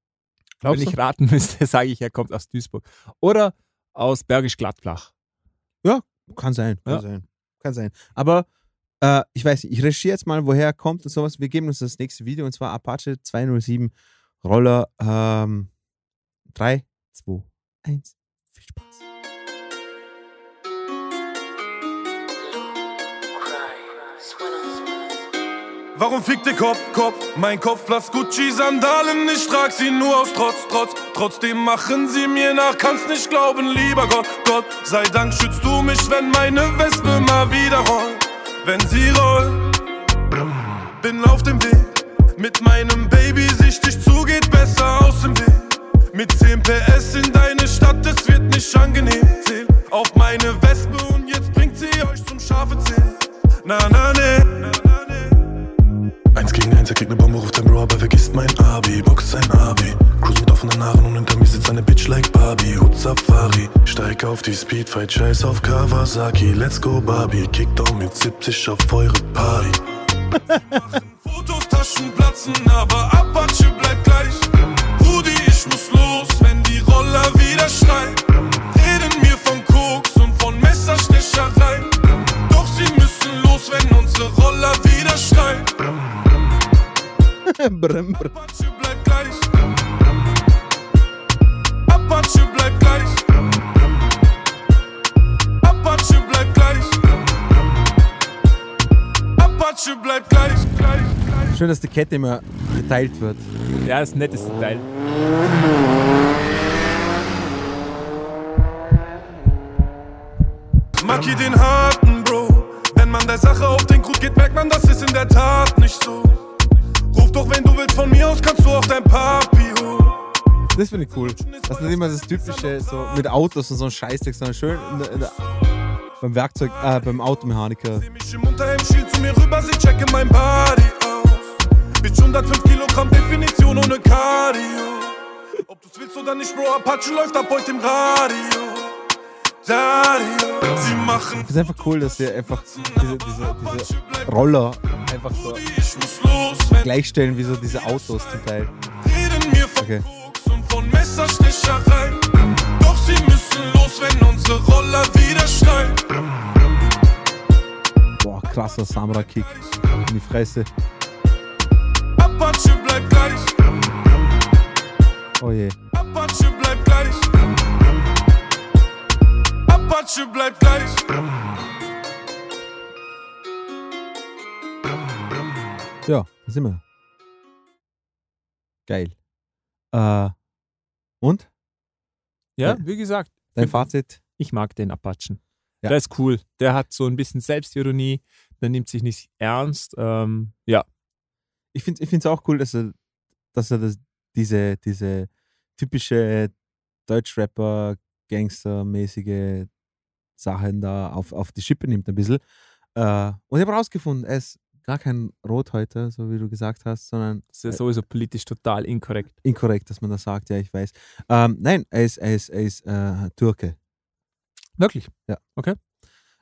Glaubst Wenn du? ich raten müsste, sage ich, er kommt aus Duisburg. Oder aus Bergisch Gladbach. Kann sein, kann Ja. sein. Kann sein. Aber äh, ich weiß nicht, ich recherchiere jetzt mal, woher er kommt und sowas. Wir geben uns das nächste Video und zwar Apache 207 Roller ähm, 3, 2, 1. Viel Spaß. Warum fickt der Kopf, Kopf? Mein Kopf blass Gucci-Sandalen, ich trag sie nur aus Trotz, Trotz. Trotzdem machen sie mir nach, kannst nicht glauben, lieber Gott, Gott. Sei Dank schützt du mich, wenn meine Wespe mal wieder rollt. Wenn sie rollt, bin auf dem Weg. Mit meinem Baby sichtig zu, geht besser aus dem Weg. Mit 10 PS in deine Stadt, es wird nicht angenehm. Zähl auf meine Wespe und jetzt bringt sie euch zum scharfe Zählen. Na, na, ne. Na, na. Eins gegen eins, er kriegt ne Bombe, ruft ein Bro, aber vergisst mein Abi, boxt sein Abi. Cruise mit offenen Haaren und hinter mir sitzt eine Bitch like Barbie. Hut Safari. Steig auf die Speedfight, scheiß auf Kawasaki. Let's go Barbie, Kickdown mit 70 auf eure Party. Fotos, Taschen platzen, aber Apache bleibt gleich. Rudi, ich muss los, wenn die Roller wieder schreien. Brem, brem. Apache bleibt gleich. Apache bleibt gleich. Apache bleibt gleich. Apache bleibt gleich. Schön, dass die Kette immer geteilt wird. Ja, das netteste Teil. Maki den harten Bro. Wenn man der Sache auf den Grund geht, merkt man, das ist in der Tat nicht so. Wenn du willst, von mir aus kannst du auch dein Papi holen. Das finde ich cool. Das ist nicht immer das typische, so mit Autos und so ein Scheißdreck, sondern schön in der, in der, beim Werkzeug, äh, beim Automechaniker. Mich im Unterhemd, schiel zu mir rüber, sie checke mein Body aus. Bitch, 105 Kilogramm Definition ohne Cardio. Ob du's willst oder nicht, Bro, Apache läuft ab heute im Radio. Radio, sie machen Es ist einfach cool, dass sie einfach diese, diese, diese Roller einfach so gleichstellen wie so diese Autos zum Teil. reden mir von Okay. Doch sie müssen los, wenn unsere Roller wieder schreien. Boah, krasser Samurai-Kick in die Fresse. Apache bleibt gleich, Oh je. Apache bleibt gleich. Apache bleibt gleich. Ja, da sind wir. Geil. Äh, und? Ja, Ja. wie gesagt, Dein Fazit? ich mag den Apachen. Ja. Der ist cool. Der hat so ein bisschen Selbstironie, der nimmt sich nicht ernst. Ähm, ja, Ich finde es auch cool, dass er, dass er das, diese, diese typische Deutschrapper, Gangster-mäßige Sachen da auf, auf die Schippe nimmt ein bisschen. Äh, und ich habe rausgefunden, er ist gar kein Rothäuter, so wie du gesagt hast, sondern das ist ja sowieso politisch total inkorrekt. inkorrekt, dass man das sagt, ja, ich weiß. Ähm, nein, er ist, er ist, er ist äh, Türke. Wirklich.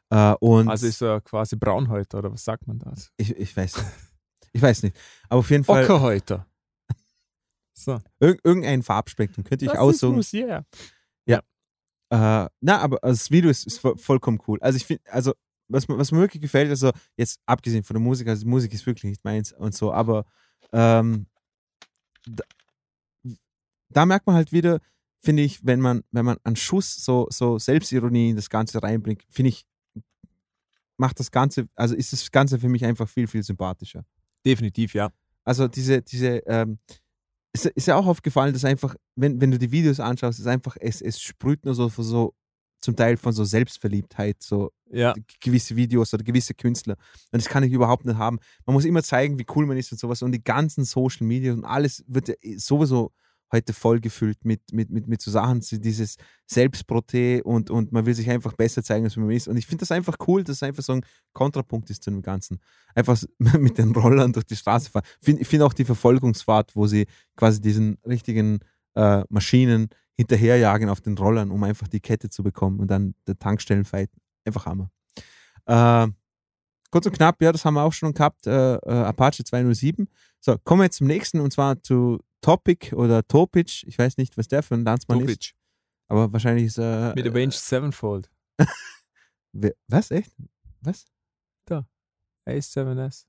Äh, und Also ist er quasi Braunhäuter oder was sagt man da? ich, ich weiß nicht. Ich weiß nicht. Aber auf jeden Fall Ockerhäuter. So. irg irgendein Farbspektrum könnte ich das aussuchen. ist Musik. Äh, na, aber das Video ist, ist vo- vollkommen cool. Also ich finde, also was, mir- was mir wirklich gefällt, also jetzt abgesehen von der Musik, also die Musik ist wirklich nicht meins und so, aber ähm, da, da merkt man halt wieder, finde ich, wenn man, wenn man einen Schuss so, so Selbstironie in das Ganze reinbringt, finde ich, macht das Ganze, also ist das Ganze für mich einfach viel, viel sympathischer. Definitiv, ja. Also diese, diese, ähm, ist, ist ja auch aufgefallen, dass einfach, wenn, wenn du die Videos anschaust, ist einfach, es, es sprüht nur so, von so zum Teil von so Selbstverliebtheit, so Ja, gewisse Videos oder gewisse Künstler. Und das kann ich überhaupt nicht haben. Man muss immer zeigen, wie cool man ist und sowas. Und die ganzen Social Media und alles wird ja eh sowieso heute voll gefüllt mit, mit, mit, mit so Sachen, dieses Selbstproté und, und man will sich einfach besser zeigen, als man ist. Und ich finde das einfach cool, dass es einfach so ein Kontrapunkt ist zu dem Ganzen. Einfach mit den Rollern durch die Straße fahren. Find, ich finde auch die Verfolgungsfahrt, wo sie quasi diesen richtigen äh, Maschinen hinterherjagen auf den Rollern, um einfach die Kette zu bekommen und dann der Tankstellenfight. Einfach Hammer. Äh, kurz und knapp, ja, das haben wir auch schon gehabt. Äh, äh, Apache 207. So, kommen wir jetzt zum nächsten und zwar zu Topic oder Topic. Ich weiß nicht, was der für ein Landsmann ist. Topic. Aber wahrscheinlich ist er. Mit Avenged Sevenfold. was? Echt? Was? A7S.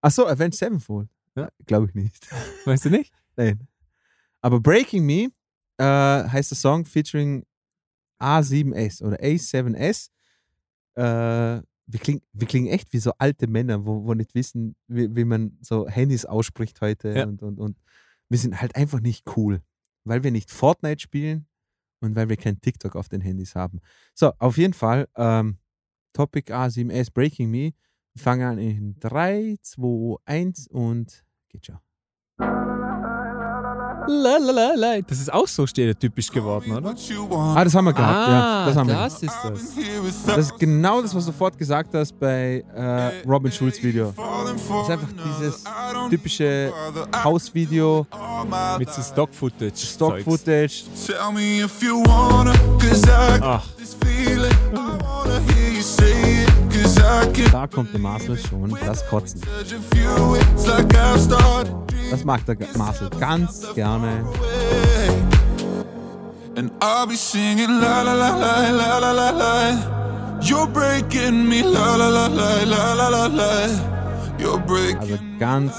Achso, Avenged Sevenfold. Ja. Glaube ich nicht. Weißt du nicht? Nein. Aber Breaking Me äh, heißt der Song featuring A7S oder A7S. Äh, wir, klingen, wir klingen echt wie so alte Männer, wo, wo nicht wissen, wie, wie man so Handys ausspricht heute. Ja. Und, und, und wir sind halt einfach nicht cool, weil wir nicht Fortnite spielen und weil wir kein TikTok auf den Handys haben. So, auf jeden Fall, ähm, Topic A7S Breaking Me. Wir fangen an in 3, 2, 1 und geht schon. La, la, la, la. Das ist auch so stereotypisch geworden, oder? Ah, das haben wir gehabt. Ah, ja, das haben wir. das ist das. Das ist genau das, was du sofort gesagt hast bei äh, Robin Schulz Video. Das ist einfach dieses typische Hausvideo, Mit so Stock-Footage. Stock-Footage. Tell me if you wanna, cause I got Ach, Da kommt der Marcel schon, das Kotzen. Das mag der Marcel ganz gerne. And I'll be singing la la la la la la la la. You're breaking me la la la la la la la la. You're breaking Also ganz,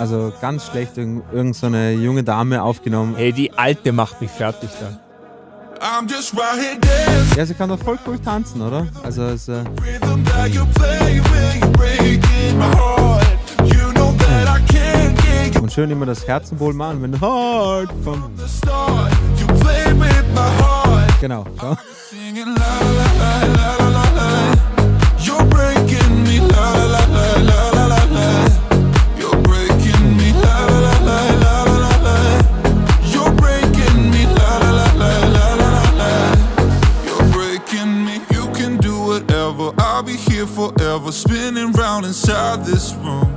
also ganz schlecht irgend, irgend so eine junge Dame aufgenommen. ey, die Alte macht mich fertig da. I'm just right here dancing. Ja, sie kann doch voll cool tanzen, oder? Also es, äh, Rhythm that you play when you're breaking my heart. Und schön immer das Herzenbowl machen mit Heart von. Genau. So. Forever spinning round inside this room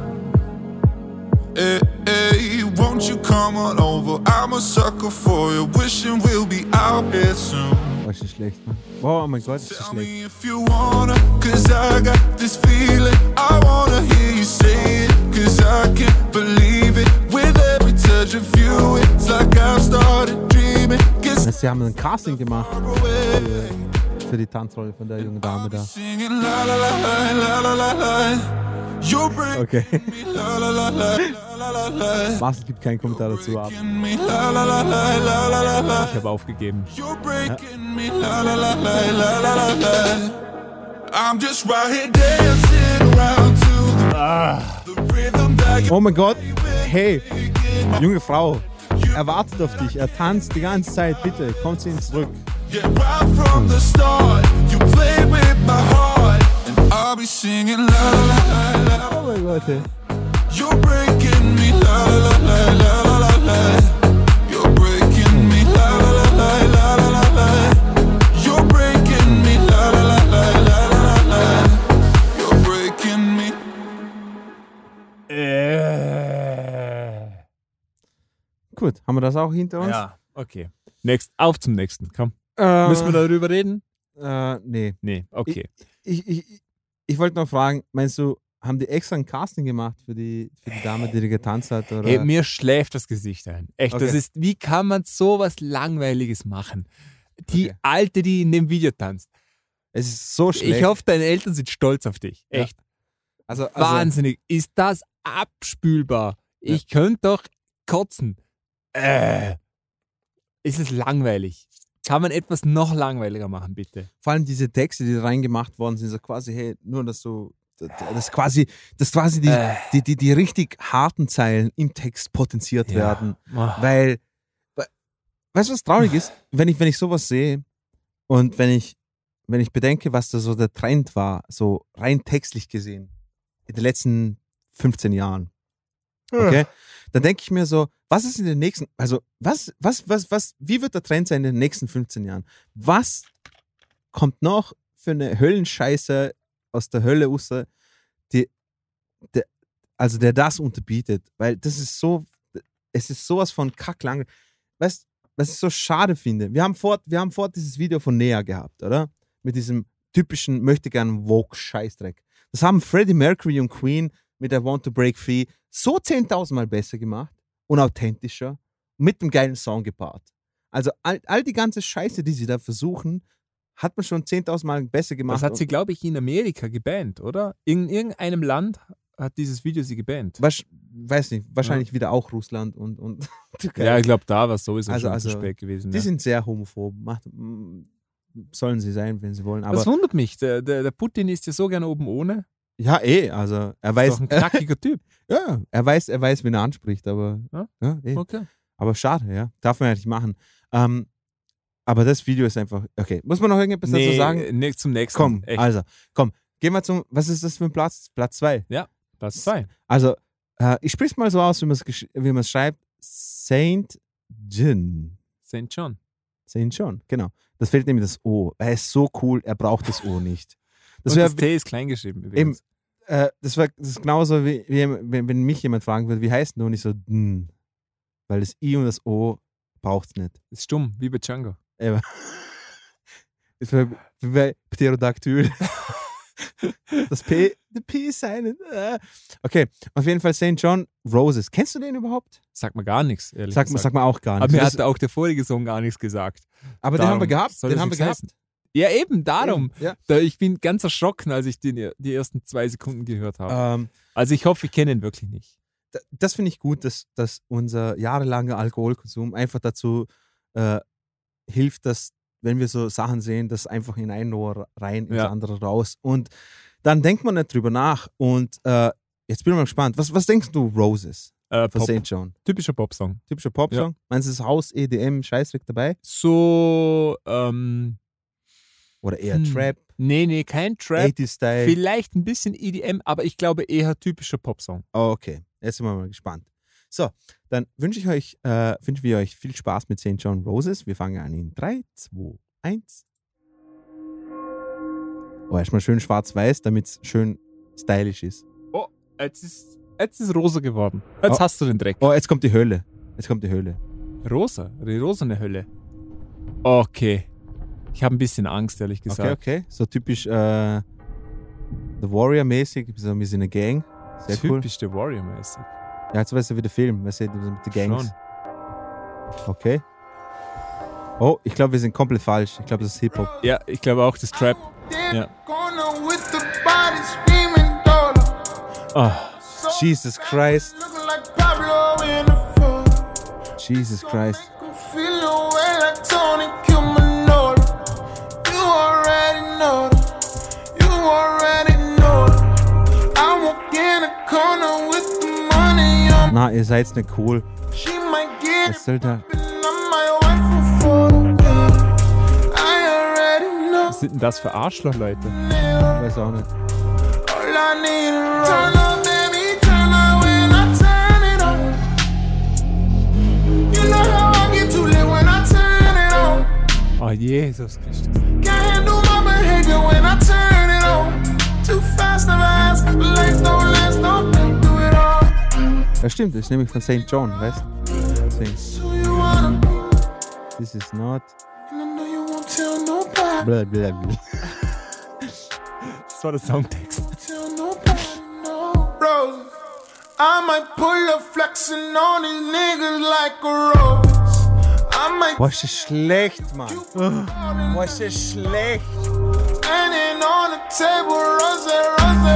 hey, hey, won't you come on over? I'm a sucker for you, wishing we'll be out here soon. Was ist schlecht, man. Oh mein Gott, ist schlecht. Tell me if you wanna, cause I got this feeling. I wanna hear you say it, cause I can't believe it. With every touch of you, it's like I've started dreaming. Cause sie haben Casting gemacht. Für die Tanzrolle von der jungen Dame da. Okay. Marcel gibt keinen Kommentar dazu ab. Ich habe aufgegeben. Ja. Oh mein Gott, hey, junge Frau, er wartet auf dich, er tanzt die ganze Zeit, bitte, komm zu ihm zurück. Oh mein Gott, hey. Gut, haben wir das auch hinter uns? Ja, okay. Next, auf zum nächsten. Komm. Äh, Müssen wir darüber reden? Äh, nee. Nee, okay. Ich, ich, ich wollte noch fragen, meinst du, haben die extra ein Casting gemacht für die, für die Dame, die getanzt hat? Oder? Hey, mir schläft das Gesicht ein. Echt, das Okay. ist, wie kann man sowas Langweiliges machen? Die Okay. Alte, die in dem Video tanzt. es ist so schlecht. Ich hoffe, deine Eltern sind stolz auf dich. Ja. Echt. also, also, Wahnsinnig. Ist das abspülbar? Ich könnte doch kotzen. Äh. Ist es langweilig? Kann man etwas noch langweiliger machen, bitte? vor allem diese Texte, die reingemacht worden sind, so quasi, hey, nur dass du, das quasi, dass quasi die, Äh. die, die, die richtig harten Zeilen im Text potenziert werden. Ah. Weil, we- weißt du, was traurig ist? Wenn ich, wenn ich sowas sehe und wenn ich, wenn ich bedenke, was da so der Trend war, so rein textlich gesehen, in den letzten 15 Jahren, okay, dann denke ich mir so, was ist in den nächsten, also was, was, was, was, wie wird der Trend sein in den nächsten 15 Jahren? Was kommt noch für eine Höllenscheiße aus der Hölle raus, die, der, also der das unterbietet? Weil das ist so, es ist sowas von kacklang. Weißt was ich so schade finde? Wir haben fort, wir haben fort dieses Video von Nea gehabt, oder? Mit diesem typischen möchte gern Vogue-Scheißdreck. Das haben Freddie Mercury und Queen mit der Want to Break Free so 10.000 Mal besser gemacht und authentischer mit einem geilen Song gepaart. Also all, all die ganze Scheiße, die sie da versuchen, hat man schon 10.000 Mal besser gemacht. Das hat sie, glaube ich, in Amerika gebannt, oder? In irgendeinem Land hat dieses Video sie gebannt. wasch, weiß nicht, wahrscheinlich wieder auch Russland und, und Türkei. Ja, ich glaube, da war es sowieso Also- schon also, zu spät gewesen. Die ja. sind sehr homophob. Macht, mm, sollen sie sein, wenn sie wollen. Aber das wundert mich. Der, der, der Putin ist ja so gern oben ohne. ja, eh, also er Ist weiß, doch ein knackiger Typ. ja, er weiß, er weiß, wen er anspricht, aber Ja? ja, eh. Okay. Aber schade, ja. Darf man ja nicht machen. Ähm, aber das Video ist einfach, okay. Muss man noch irgendetwas dazu sagen? nee, zum nächsten. Komm, Echt. also, komm. Gehen wir zum, was ist das für ein Platz? Platz zwei. Platz zwei. Also, äh, ich sprich's mal so aus, wie man es wie man's schreibt. Saint John. St. John. Saint John, genau. Das fehlt nämlich das O. Er ist so cool, er braucht das O nicht. Das Und wäre das T ist kleingeschrieben. Übrigens. äh, das, wär, das ist genauso, wie, wie wenn, wenn mich jemand fragen würde, wie heißt du? Und ich so, hm. Weil das I und das O braucht es nicht. Ist stumm, wie bei Django. Eben. Wäre wie bei Pterodactyl. Das P, der P ist silent. Äh. Okay, auf jeden Fall St. John Roses. Kennst du den überhaupt? Sagt mir gar nichts, ehrlich Sag, gesagt. sag mal auch gar Aber nicht. mir hat auch der vorige Song gar nichts gesagt. aber den haben wir darum gehabt. Den haben wir nichts gehabt. heißen. Ja, eben, darum. Ja. Da, ich bin ganz erschrocken, als ich den, die ersten zwei Sekunden gehört habe. Ähm, Also ich hoffe, ich kenne ihn wirklich nicht. das finde ich gut, dass, dass unser jahrelanger Alkoholkonsum einfach dazu äh, hilft, dass, wenn wir so Sachen sehen, das einfach in ein Ohr rein, ins Ja. andere raus. Und dann denkt man nicht drüber nach. Und äh, jetzt bin ich mal gespannt. Was, was denkst du, Roses Äh, von Pop, St. John? typischer Popsong. Typischer Popsong? Meinst du, das Haus, EDM, Scheißdreck dabei? So, ähm, Oder eher Hm. Trap, nee, nee, kein Trap. 80s-Style? Vielleicht ein bisschen EDM, aber ich glaube eher typischer Popsong. Oh, okay, jetzt sind wir mal gespannt. So, dann wünsche ich euch, äh, wünschen wir euch viel Spaß mit St. John Roses. Wir fangen an in 3, 2, 1. Oh, erstmal schön schwarz-weiß, damit es schön stylisch ist. Oh, jetzt ist, jetzt ist rosa geworden. Jetzt Oh. hast du den Dreck. Oh, jetzt kommt die Hölle. Jetzt kommt die Hölle. Rosa, die rosane Hölle. Okay. Ich habe ein bisschen Angst, ehrlich Okay, gesagt. okay. So typisch äh, The Warrior-mäßig, so ein bisschen eine Gang. Sehr cool. Typisch der Warrior-mäßig. Ja, jetzt weißt du, wie der Film, weißt du, mit den Gangs. Schon. Okay. Oh, ich glaube, wir sind komplett falsch. Ich glaube, das ist Hip-Hop. Ja, ich glaube auch das Trap. Ja. Oh, Jesus Christ. Jesus Christ. Na, ihr seid nicht cool. She might get Was soll da? was sind denn das für Arschloch-Leute? Ich weiß auch nicht. Oh, Jesus Christus. Can't handle my behavior when I turn it on. Too fast, never ask. Life don't last, don't think. Ja, stimmt, das ist nämlich von St. John, weißt du? This is not. blah. Das war der Songtext. Boah, ist das schlecht, Mann. Boah, ist das schlecht.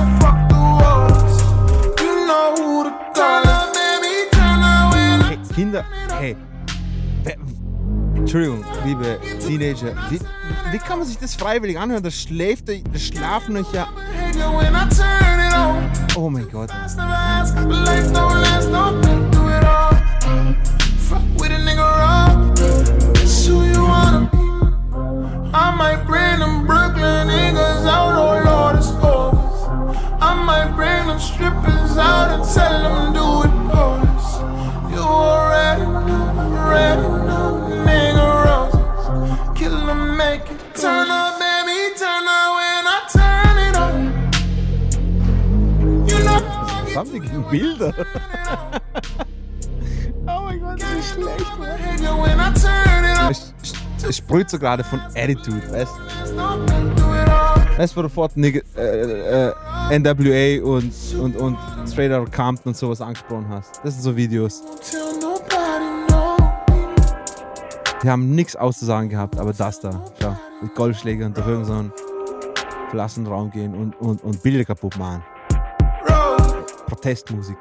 Kinder, hey. Entschuldigung, liebe Teenager. Wie, wie kann man sich das freiwillig anhören? Das schläft, das schlafen euch ja. Oh mein Gott. Bilder? oh mein Gott, das ist schlecht. behavior when I turn it on. Es, es sprüht so gerade von Attitude, weißt all. Weißt du, wo du fort Nigga- äh, äh, NWA und, und, und Straight Outta Compton und sowas angesprochen hast? Das sind so Videos. Die haben nichts auszusagen gehabt, aber das da, schau, mit Golfschlägern durch irgendeinen Klassenraum gehen und, und, und Bilder kaputt machen. Protestmusik.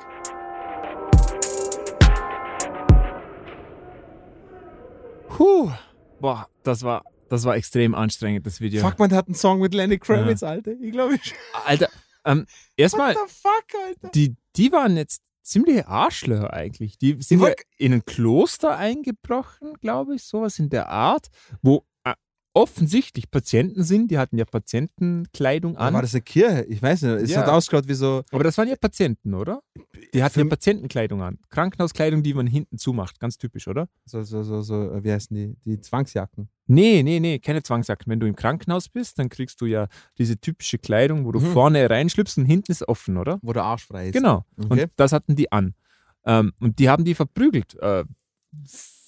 Puh. Boah, das war, das war extrem anstrengend, das Video. Fuck, man, hat einen Song mit Lenny Kravitz, Alter. Ich glaube, ich. Alter, ähm, erstmal, What the fuck, Alter? die, die waren jetzt ziemliche Arschlöcher eigentlich. Die sind ja in ein Kloster eingebrochen, glaube ich, sowas in der Art, wo offensichtlich Patienten sind. Die hatten ja Patientenkleidung an. war das eine Kirche? Ich weiß nicht. Es Ja. hat ausgeschaut wie so. Aber das waren ja Patienten, oder? Die hatten ja Patientenkleidung an. Krankenhauskleidung, die man hinten zumacht. Ganz typisch, oder? So, so, so, so, äh, wie heißen die? Die Zwangsjacken. Nee, nee, nee, keine Zwangsjacken. Wenn du im Krankenhaus bist, dann kriegst du ja diese typische Kleidung, wo du Mhm. vorne reinschlüpfst und hinten ist offen, oder? Wo der Arsch frei ist. Genau. Okay. Und das hatten die an. Ähm, und die haben die verprügelt. Äh,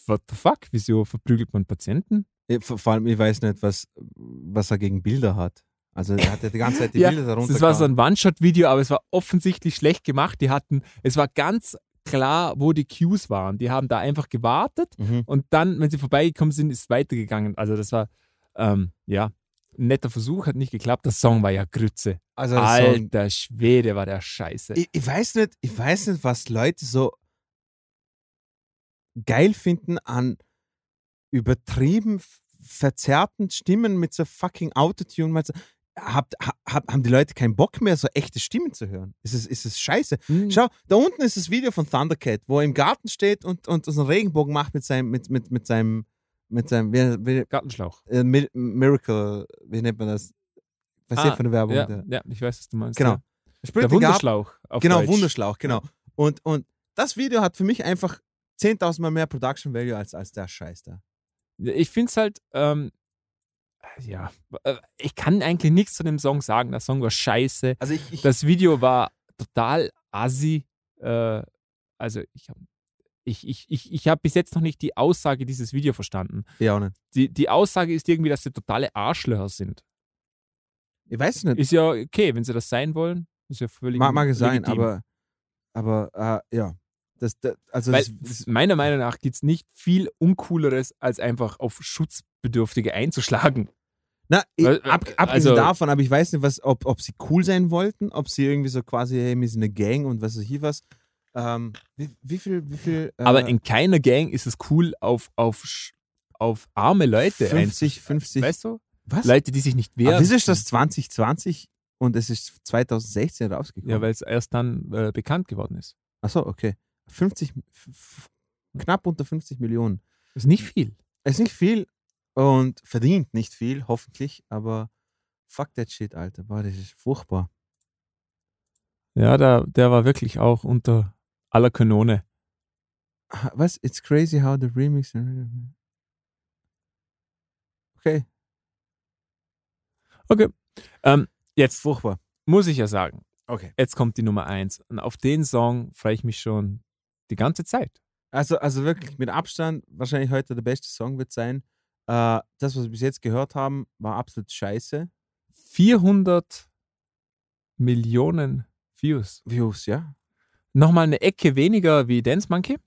what the fuck? Wieso verprügelt man Patienten? Ja, Vor, allem, ich weiß nicht, was, was er gegen Bilder hat. Also er hat ja die ganze Zeit die Ja, Bilder darunter. Das war so ein One-Shot-Video, aber es war offensichtlich schlecht gemacht. Die hatten, es war ganz klar, wo die Cues waren. Die haben da einfach gewartet Mhm. und dann, wenn sie vorbeigekommen sind, ist es weitergegangen. Also das war, ähm, ja, ein netter Versuch, hat nicht geklappt. Der Song war ja Grütze. Also das Song- Alter Schwede, war der scheiße. ich, ich weiß nicht, ich weiß nicht, was Leute so geil finden an übertrieben verzerrten Stimmen mit so fucking Autotune. So, habt, ha, hab, haben die Leute keinen Bock mehr, so echte Stimmen zu hören? Ist es, ist es scheiße? Hm. Schau, da unten ist das Video von Thundercat, wo er im Garten steht und, und so einen Regenbogen macht mit seinem, mit, mit, mit seinem, mit seinem, wie, wie, Gartenschlauch. äh, Mi- Miracle, wie nennt man das? Was ist Ah, hier von der Werbung? Ja, ja, ich weiß, was du meinst. Genau. Ja. Er Der Wunderschlauch. Genau, Deutsch. Wunderschlauch, genau. Und, und das Video hat für mich einfach 10.000 Mal mehr Production Value als, als der Scheiß da. Ich finde es halt, ähm, ja, äh, ich kann eigentlich nichts zu dem Song sagen. Der Song war scheiße. Also ich, ich Das Video war total assi. Äh, also ich habe ich, ich, ich, ich hab bis jetzt noch nicht die Aussage dieses Video verstanden. ja auch nicht. Die, die Aussage ist irgendwie, dass sie totale Arschlöcher sind. Ich weiß es nicht. Ist ja okay, wenn sie das sein wollen. Ist ja völlig mag, mag es sein, legitim. aber, aber äh, ja. Das, das, also Weil das, meiner Meinung nach gibt es nicht viel Uncooleres, als einfach auf Schutzbedürftige einzuschlagen. na, ich, weil- ab, abgesehen also- davon, aber ich weiß nicht, was, ob, ob sie cool sein wollten, ob sie irgendwie so quasi, hey, wir sind eine Gang und was weiß ich was. Ähm, wie, wie viel, wie viel. Äh, Aber in keiner Gang ist es cool, auf, auf, auf arme Leute 50, einzusch- 50. Weißt du? was? Leute, die sich nicht aber wehren. wieso ist das 2020 und es ist 2016 rausgekommen? Ja, weil es erst dann äh, bekannt geworden ist. Achso, okay. 50, f- f- knapp unter 50 Millionen. Das ist nicht viel. Ist nicht viel und verdient nicht viel, hoffentlich, aber fuck that shit, Alter. Boah, das ist furchtbar. Ja, der, der war wirklich auch unter aller Kanone. Was? It's crazy how the remix. Okay, Okay. Ähm, jetzt furchtbar. muss ich ja sagen, Okay. jetzt kommt die Nummer eins. Und auf den Song freue ich mich schon die ganze Zeit. Also, also wirklich mit Abstand, wahrscheinlich heute der beste Song wird sein. Äh, das, was wir bis jetzt gehört haben, war absolut scheiße. 400 Millionen Views. Views, ja. Nochmal eine Ecke weniger wie Dance Monkey.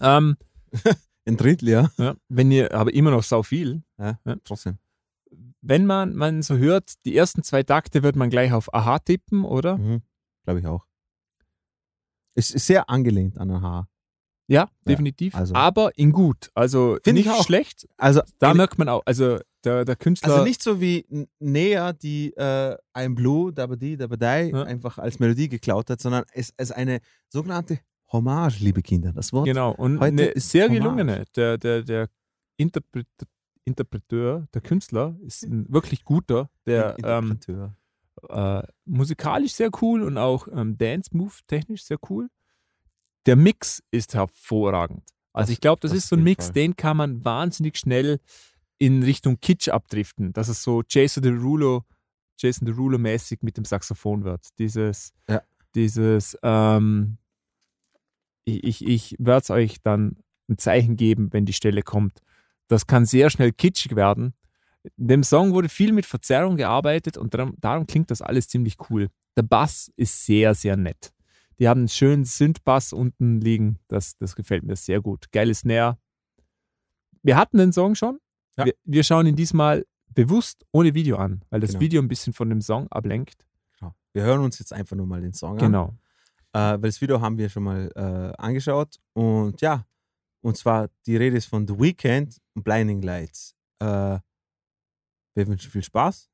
Ähm, Ein Drittel, ja. ja, wenn ihr, aber immer noch sau viel. ja. Ja. Trotzdem. Wenn man, man so hört, die ersten zwei Takte wird man gleich auf Aha tippen, oder? Mhm. Glaube ich auch. Es ist sehr angelehnt an Aha. Ja, definitiv. also- aber in gut. Also Find ich nicht auch. schlecht. Also, Da merkt man auch, also der, der Künstler. Also nicht so wie Nea, die äh, ein Blue, Dabadi, Dabadai Ja. einfach als Melodie geklaut hat, sondern es ist eine sogenannte Hommage, liebe Kinder. Das Wort. Genau, und eine ist sehr Hommage. gelungene. Der, der, der Interpret Interpreteur, der Künstler, ist ein wirklich guter, der ähm, Interpreteur. Äh, musikalisch sehr cool und auch ähm, Dance-Move technisch sehr cool. Der Mix ist hervorragend. Also ich glaube, das, das ist so ein Mix, Fall. den kann man wahnsinnig schnell in Richtung Kitsch abdriften, dass es so Jason Derulo, Jason Derulo mäßig mit dem Saxophon wird. Dieses, Ja. dieses, ähm, ich, ich, ich werde es euch dann ein Zeichen geben, wenn die Stelle kommt. Das kann sehr schnell kitschig werden. In dem Song wurde viel mit Verzerrung gearbeitet und darum, darum klingt das alles ziemlich cool. Der Bass ist sehr, sehr nett. Die haben einen schönen Synth-Bass unten liegen. Das, das gefällt mir sehr gut. Geiles Snare. Wir hatten den Song schon. Ja. Wir, wir schauen ihn diesmal bewusst ohne Video an, weil das Genau. Video ein bisschen von dem Song ablenkt. Genau. Wir hören uns jetzt einfach nur mal den Song an. Genau. Äh, weil das Video haben wir schon mal äh, angeschaut. Und ja, und zwar die Rede ist von The Weeknd und Blinding Lights. Äh, wir wünschen viel Spaß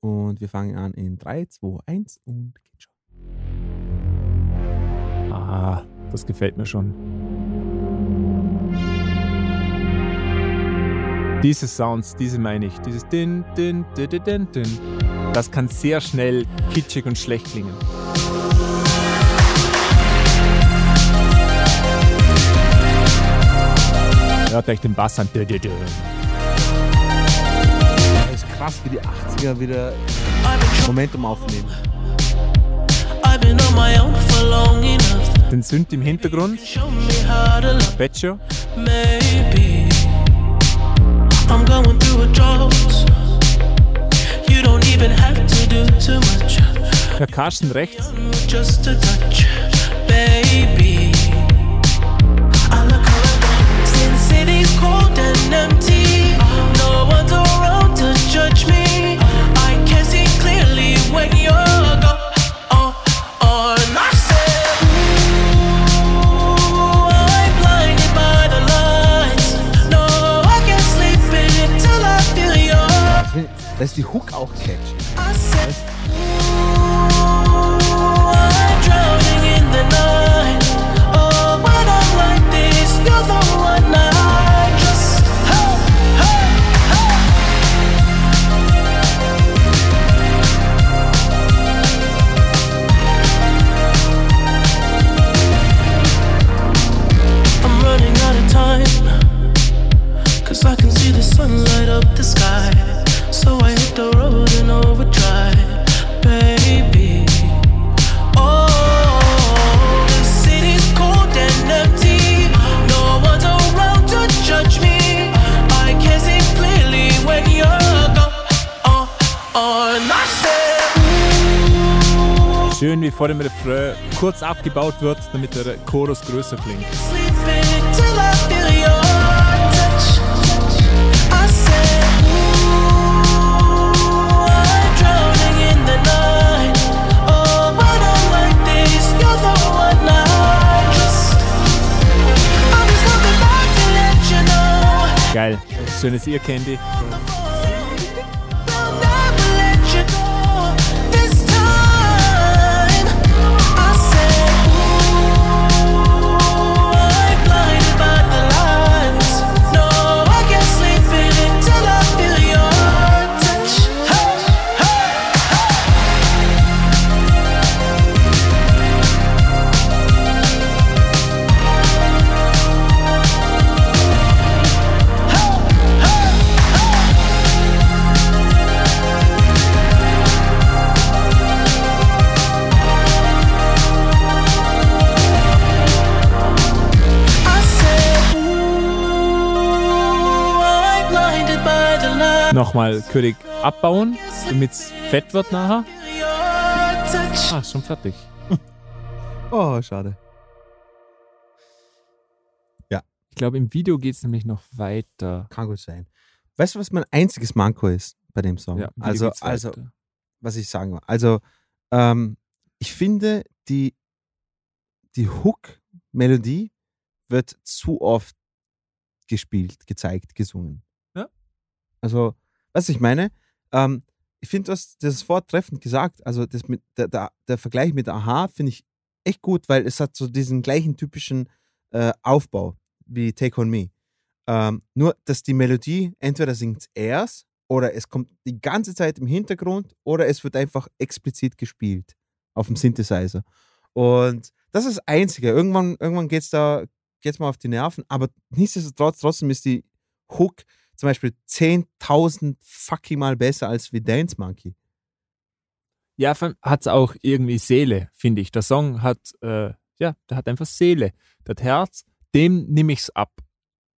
und wir fangen an in 3, 2, 1 und geht schon. Ah, das gefällt mir schon. Diese Sounds, diese meine ich. Dieses Din, Din, Din, Din, Din, Din. Das kann sehr schnell kitschig und schlecht klingen. Hört euch den Bass an. Din, Din, Din. Krass, wie die 80er wieder Momentum aufnehmen. I've been on my own for long enough. Den Synth im Hintergrund. Maybe I'm going through a drought. You don't even have to do too much. Der Carsten rechts. Just a touch, baby. I look around, since city's cold and empty. Da ist die Hook auch catchy. I said, Ooh, I'm drowning in the night. Oh, when I'm like this, you're the one I I can see the sun light up the sky. So I hit the road in overdrive, baby. Oh, the city's cold and empty. No one's around to judge me. I can see clearly when you're gone. Oh, oh, and I said, Schön, wie vor dem Refrain kurz abgebaut wird, damit der Chorus größer klingt. Geil. Schönes Ear Candy. Nochmal König abbauen, damit es fett wird nachher. Ah, schon fertig. Oh, schade. Ich glaube, im Video geht es nämlich noch weiter. Kann gut sein. Weißt du, was mein einziges Manko ist bei dem Song? Ja, also, also, was ich sagen will. Also, ähm, ich finde, die, die Hook-Melodie wird zu oft gespielt, gezeigt, gesungen. Ja. Also, was ich meine, ähm, ich finde das, das Wort treffend gesagt. Also, das mit, der, der, der Vergleich mit Aha finde ich echt gut, weil es hat so diesen gleichen typischen äh, Aufbau wie Take On Me. Ähm, nur, dass die Melodie entweder singt erst oder es kommt die ganze Zeit im Hintergrund oder es wird einfach explizit gespielt auf dem Synthesizer. Und das ist das Einzige. Irgendwann, irgendwann geht es da geht's mal auf die Nerven, aber nichtsdestotrotz trotzdem ist die Hook zum Beispiel 10.000 fucking Mal besser als wie Dance Monkey. Ja, hat es auch irgendwie Seele, finde ich. Der Song hat, äh, ja, der hat einfach Seele. Das Herz, dem nehme ich es ab.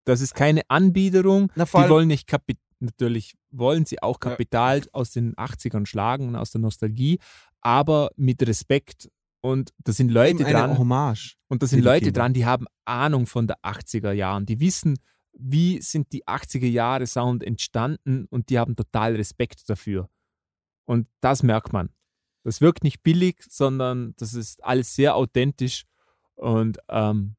Das ist keine Anbiederung. Na, Die wollen nicht Kapi natürlich wollen sie auch Kapital aus den 80ern schlagen und aus der Nostalgie, aber mit Respekt. Und da sind Leute dran. Hommage. Und da sind Leute Kinder. dran, die haben Ahnung von der 80er Jahren. Die wissen, wie sind die 80er Jahre Sound entstanden und die haben total Respekt dafür. Und das merkt man. Das wirkt nicht billig, sondern das ist alles sehr authentisch und ähm,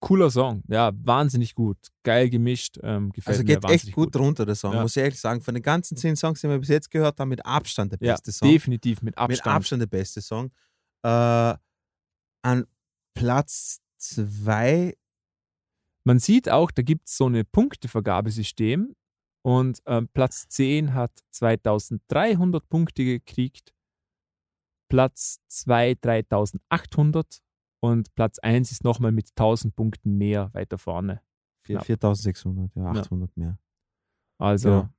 cooler Song. Ja, wahnsinnig gut. Geil gemischt. Ähm, gefällt Also mir geht echt wahnsinnig gut, runter, der Song. Ja. Muss ich ehrlich sagen, von den ganzen zehn Songs, die wir bis jetzt gehört haben, mit Abstand der Ja, beste Song. definitiv mit Mit Abstand. Abstand der beste Song. Äh, an Platz zwei, Man sieht auch, da gibt es so ein Punktevergabesystem Und ähm, Platz 10 hat 2300 Punkte gekriegt. Platz 2 3800 und Platz 1 ist nochmal mit 1000 Punkten mehr weiter vorne. Vier- Knapp. 4600, ja, 800 mehr. Also Ja.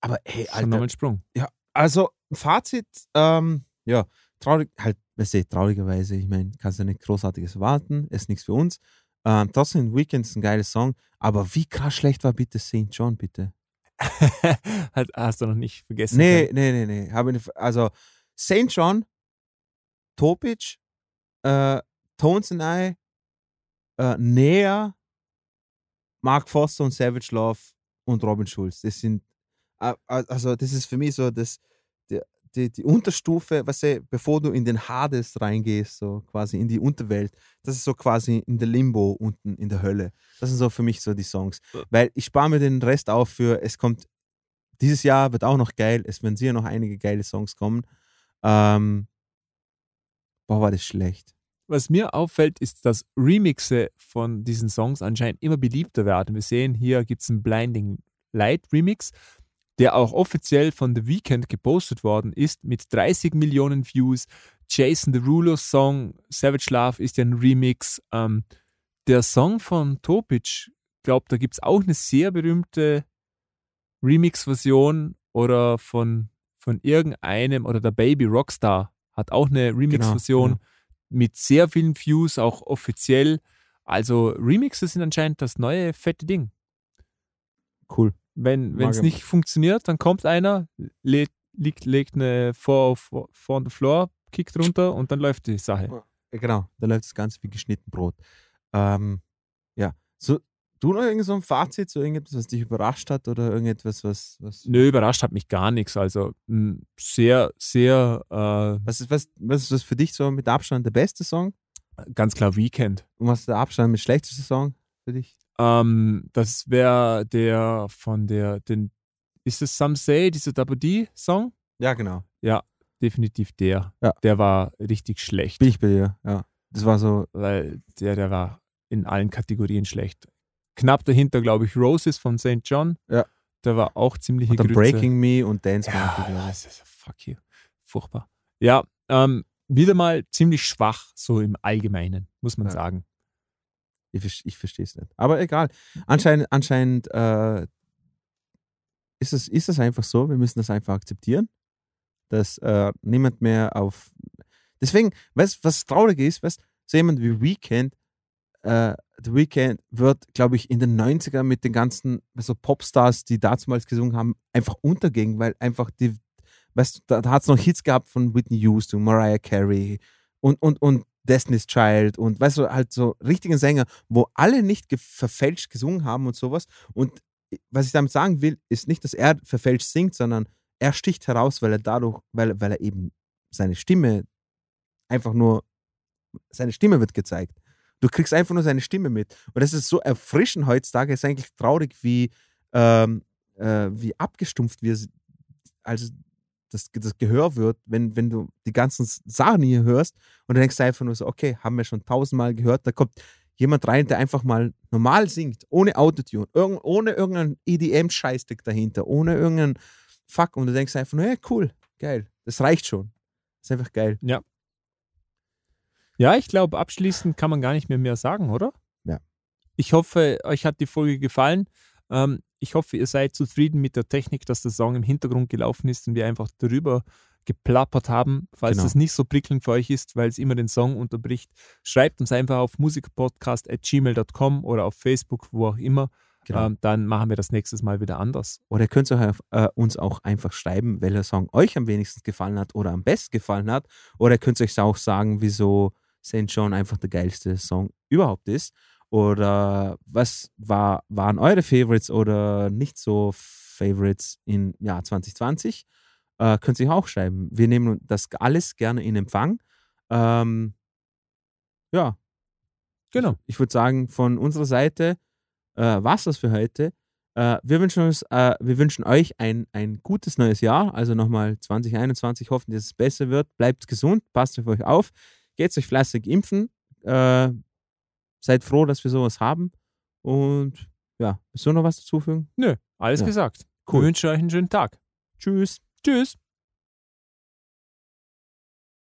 Aber hey, schon nochmal Alter. ein Sprung. Ja, also Fazit, ähm, ja, traurig, halt, weißt du, traurigerweise, ich meine, kannst ja nicht Großartiges erwarten, ist nichts für uns. Ähm, trotzdem, Weekend ist ein geiler Song, aber wie krass schlecht war bitte St. John, bitte? Hast du noch nicht vergessen? Nee, können? nee, nee, nee. Habe also St. John, Topic, äh, Tones and I, äh, Nea, Mark Foster und Savage Love und Robin Schulz. Das sind, äh, also das ist für mich so das, die, die, Unterstufe, was bevor du in den Hades reingehst, so quasi in die Unterwelt, das ist so quasi in der Limbo unten in der Hölle. Das sind so für mich so die Songs. Weil ich spare mir den Rest auf für, es kommt, dieses Jahr wird auch noch geil, es werden sicher noch einige geile Songs kommen. Ähm, boah, war das schlecht. Was mir auffällt, ist, dass Remixe von diesen Songs anscheinend immer beliebter werden. Wir sehen, hier gibt es einen Blinding Light Remix, der auch offiziell von The Weeknd gepostet worden ist mit 30 Millionen Views. Jason Derulo Song Savage Love ist ja ein Remix. Ähm, der Song von Topic, glaube da gibt es auch eine sehr berühmte Remix-Version oder von, von irgendeinem oder der Baby Rockstar hat auch eine Remix-Version genau. mit sehr vielen Views, auch offiziell. Also Remixes sind anscheinend das neue fette Ding. Cool. Wenn es ich. nicht funktioniert, dann kommt einer, legt, legt, legt eine four on the floor, kickt runter und dann läuft die Sache. Genau, da läuft das Ganze wie geschnitten Brot. Ähm, ja, so, du noch irgend so ein Fazit, so irgendetwas, was dich überrascht hat oder irgendetwas, was, was, Nö, überrascht hat mich gar nichts. Also mh, sehr, sehr, äh, was, ist, was, was ist das für dich so mit Abstand der beste Song? ganz klar Weekend. Und was ist der Abstand mit schlechteste Song für dich? Ähm, das wäre der von der, den, ist es Some Say, dieser Double D-Song? Ja, genau. Ja, definitiv der. Ja. Der war richtig schlecht. Bin ich bei dir, ja. Das war so, weil der, der war in allen Kategorien schlecht. Knapp dahinter, glaube ich, Roses von St. John. Ja. Der war auch ziemlich und dann Breaking Me und Dance Ja, Monkey, glaub ich. das ist, fuck you. Furchtbar. Ja, ähm, wieder mal ziemlich schwach, so im Allgemeinen, muss man Ja. sagen. Ich, ich verstehe es nicht. Aber egal. Anscheinend, anscheinend äh, ist, es, ist es einfach so, wir müssen das einfach akzeptieren, dass äh, niemand mehr auf. Deswegen, weißt was traurig ist, weißt so jemand wie Weekend, äh, The Weeknd wird, glaube ich, in den 90ern mit den ganzen so Popstars, die damals gesungen haben, einfach untergehen, weil einfach die, weißt da, da hat es noch Hits gehabt von Whitney Houston, Mariah Carey und, und, und Destiny's Child und weißt du, halt so richtige Sänger, wo alle nicht ge verfälscht gesungen haben und sowas. Und was ich damit sagen will, ist nicht, dass er verfälscht singt, sondern er sticht heraus, weil er dadurch, weil, weil er eben seine Stimme einfach nur, seine Stimme wird gezeigt. Du kriegst einfach nur seine Stimme mit. Und das ist so erfrischend heutzutage. Ist eigentlich traurig, wie, ähm, äh, wie abgestumpft wir, also das, das Gehör wird, wenn, wenn du die ganzen Sachen hier hörst und dann denkst du einfach nur so, okay, haben wir schon tausendmal gehört, da kommt jemand rein, der einfach mal normal singt, ohne Autotune, irgend, ohne irgendeinen EDM-Scheißdreck dahinter, ohne irgendeinen Fuck und du denkst einfach nur, ja, cool, geil, das reicht schon. Das ist einfach geil. Ja, ich glaube, abschließend kann man gar nicht mehr mehr sagen, oder? Ja. Ich hoffe, euch hat die Folge gefallen. Ähm, ich hoffe, ihr seid zufrieden mit der Technik, dass der Song im Hintergrund gelaufen ist und wir einfach darüber geplappert haben. Falls Genau. das nicht so prickelnd für euch ist, weil es immer den Song unterbricht, schreibt uns einfach auf musikpodcast.gmail.com oder auf Facebook, wo auch immer. Genau. Ähm, dann machen wir das nächstes Mal wieder anders. Oder ihr könnt euch, äh, uns auch einfach schreiben, welcher Song euch am wenigsten gefallen hat oder am besten gefallen hat. Oder ihr könnt euch auch sagen, wieso St. John einfach der geilste Song überhaupt ist. Oder was war, waren eure Favorites oder nicht so Favorites im Jahr 2020? Äh, könnt ihr auch schreiben. Wir nehmen das alles gerne in Empfang. Ähm, ja, Genau. ich würde sagen, von unserer Seite äh, war es das für heute. Äh, wir, wünschen uns, äh, wir wünschen euch ein, ein gutes neues Jahr, also nochmal 2021, hoffen, dass es besser wird. Bleibt gesund, passt auf euch auf, geht euch fleißig impfen, äh, seid froh, dass wir sowas haben und ja, willst du noch was dazufügen? Alles Ja. gesagt. Cool. Wir wünschen euch einen schönen Tag. Tschüss. Tschüss.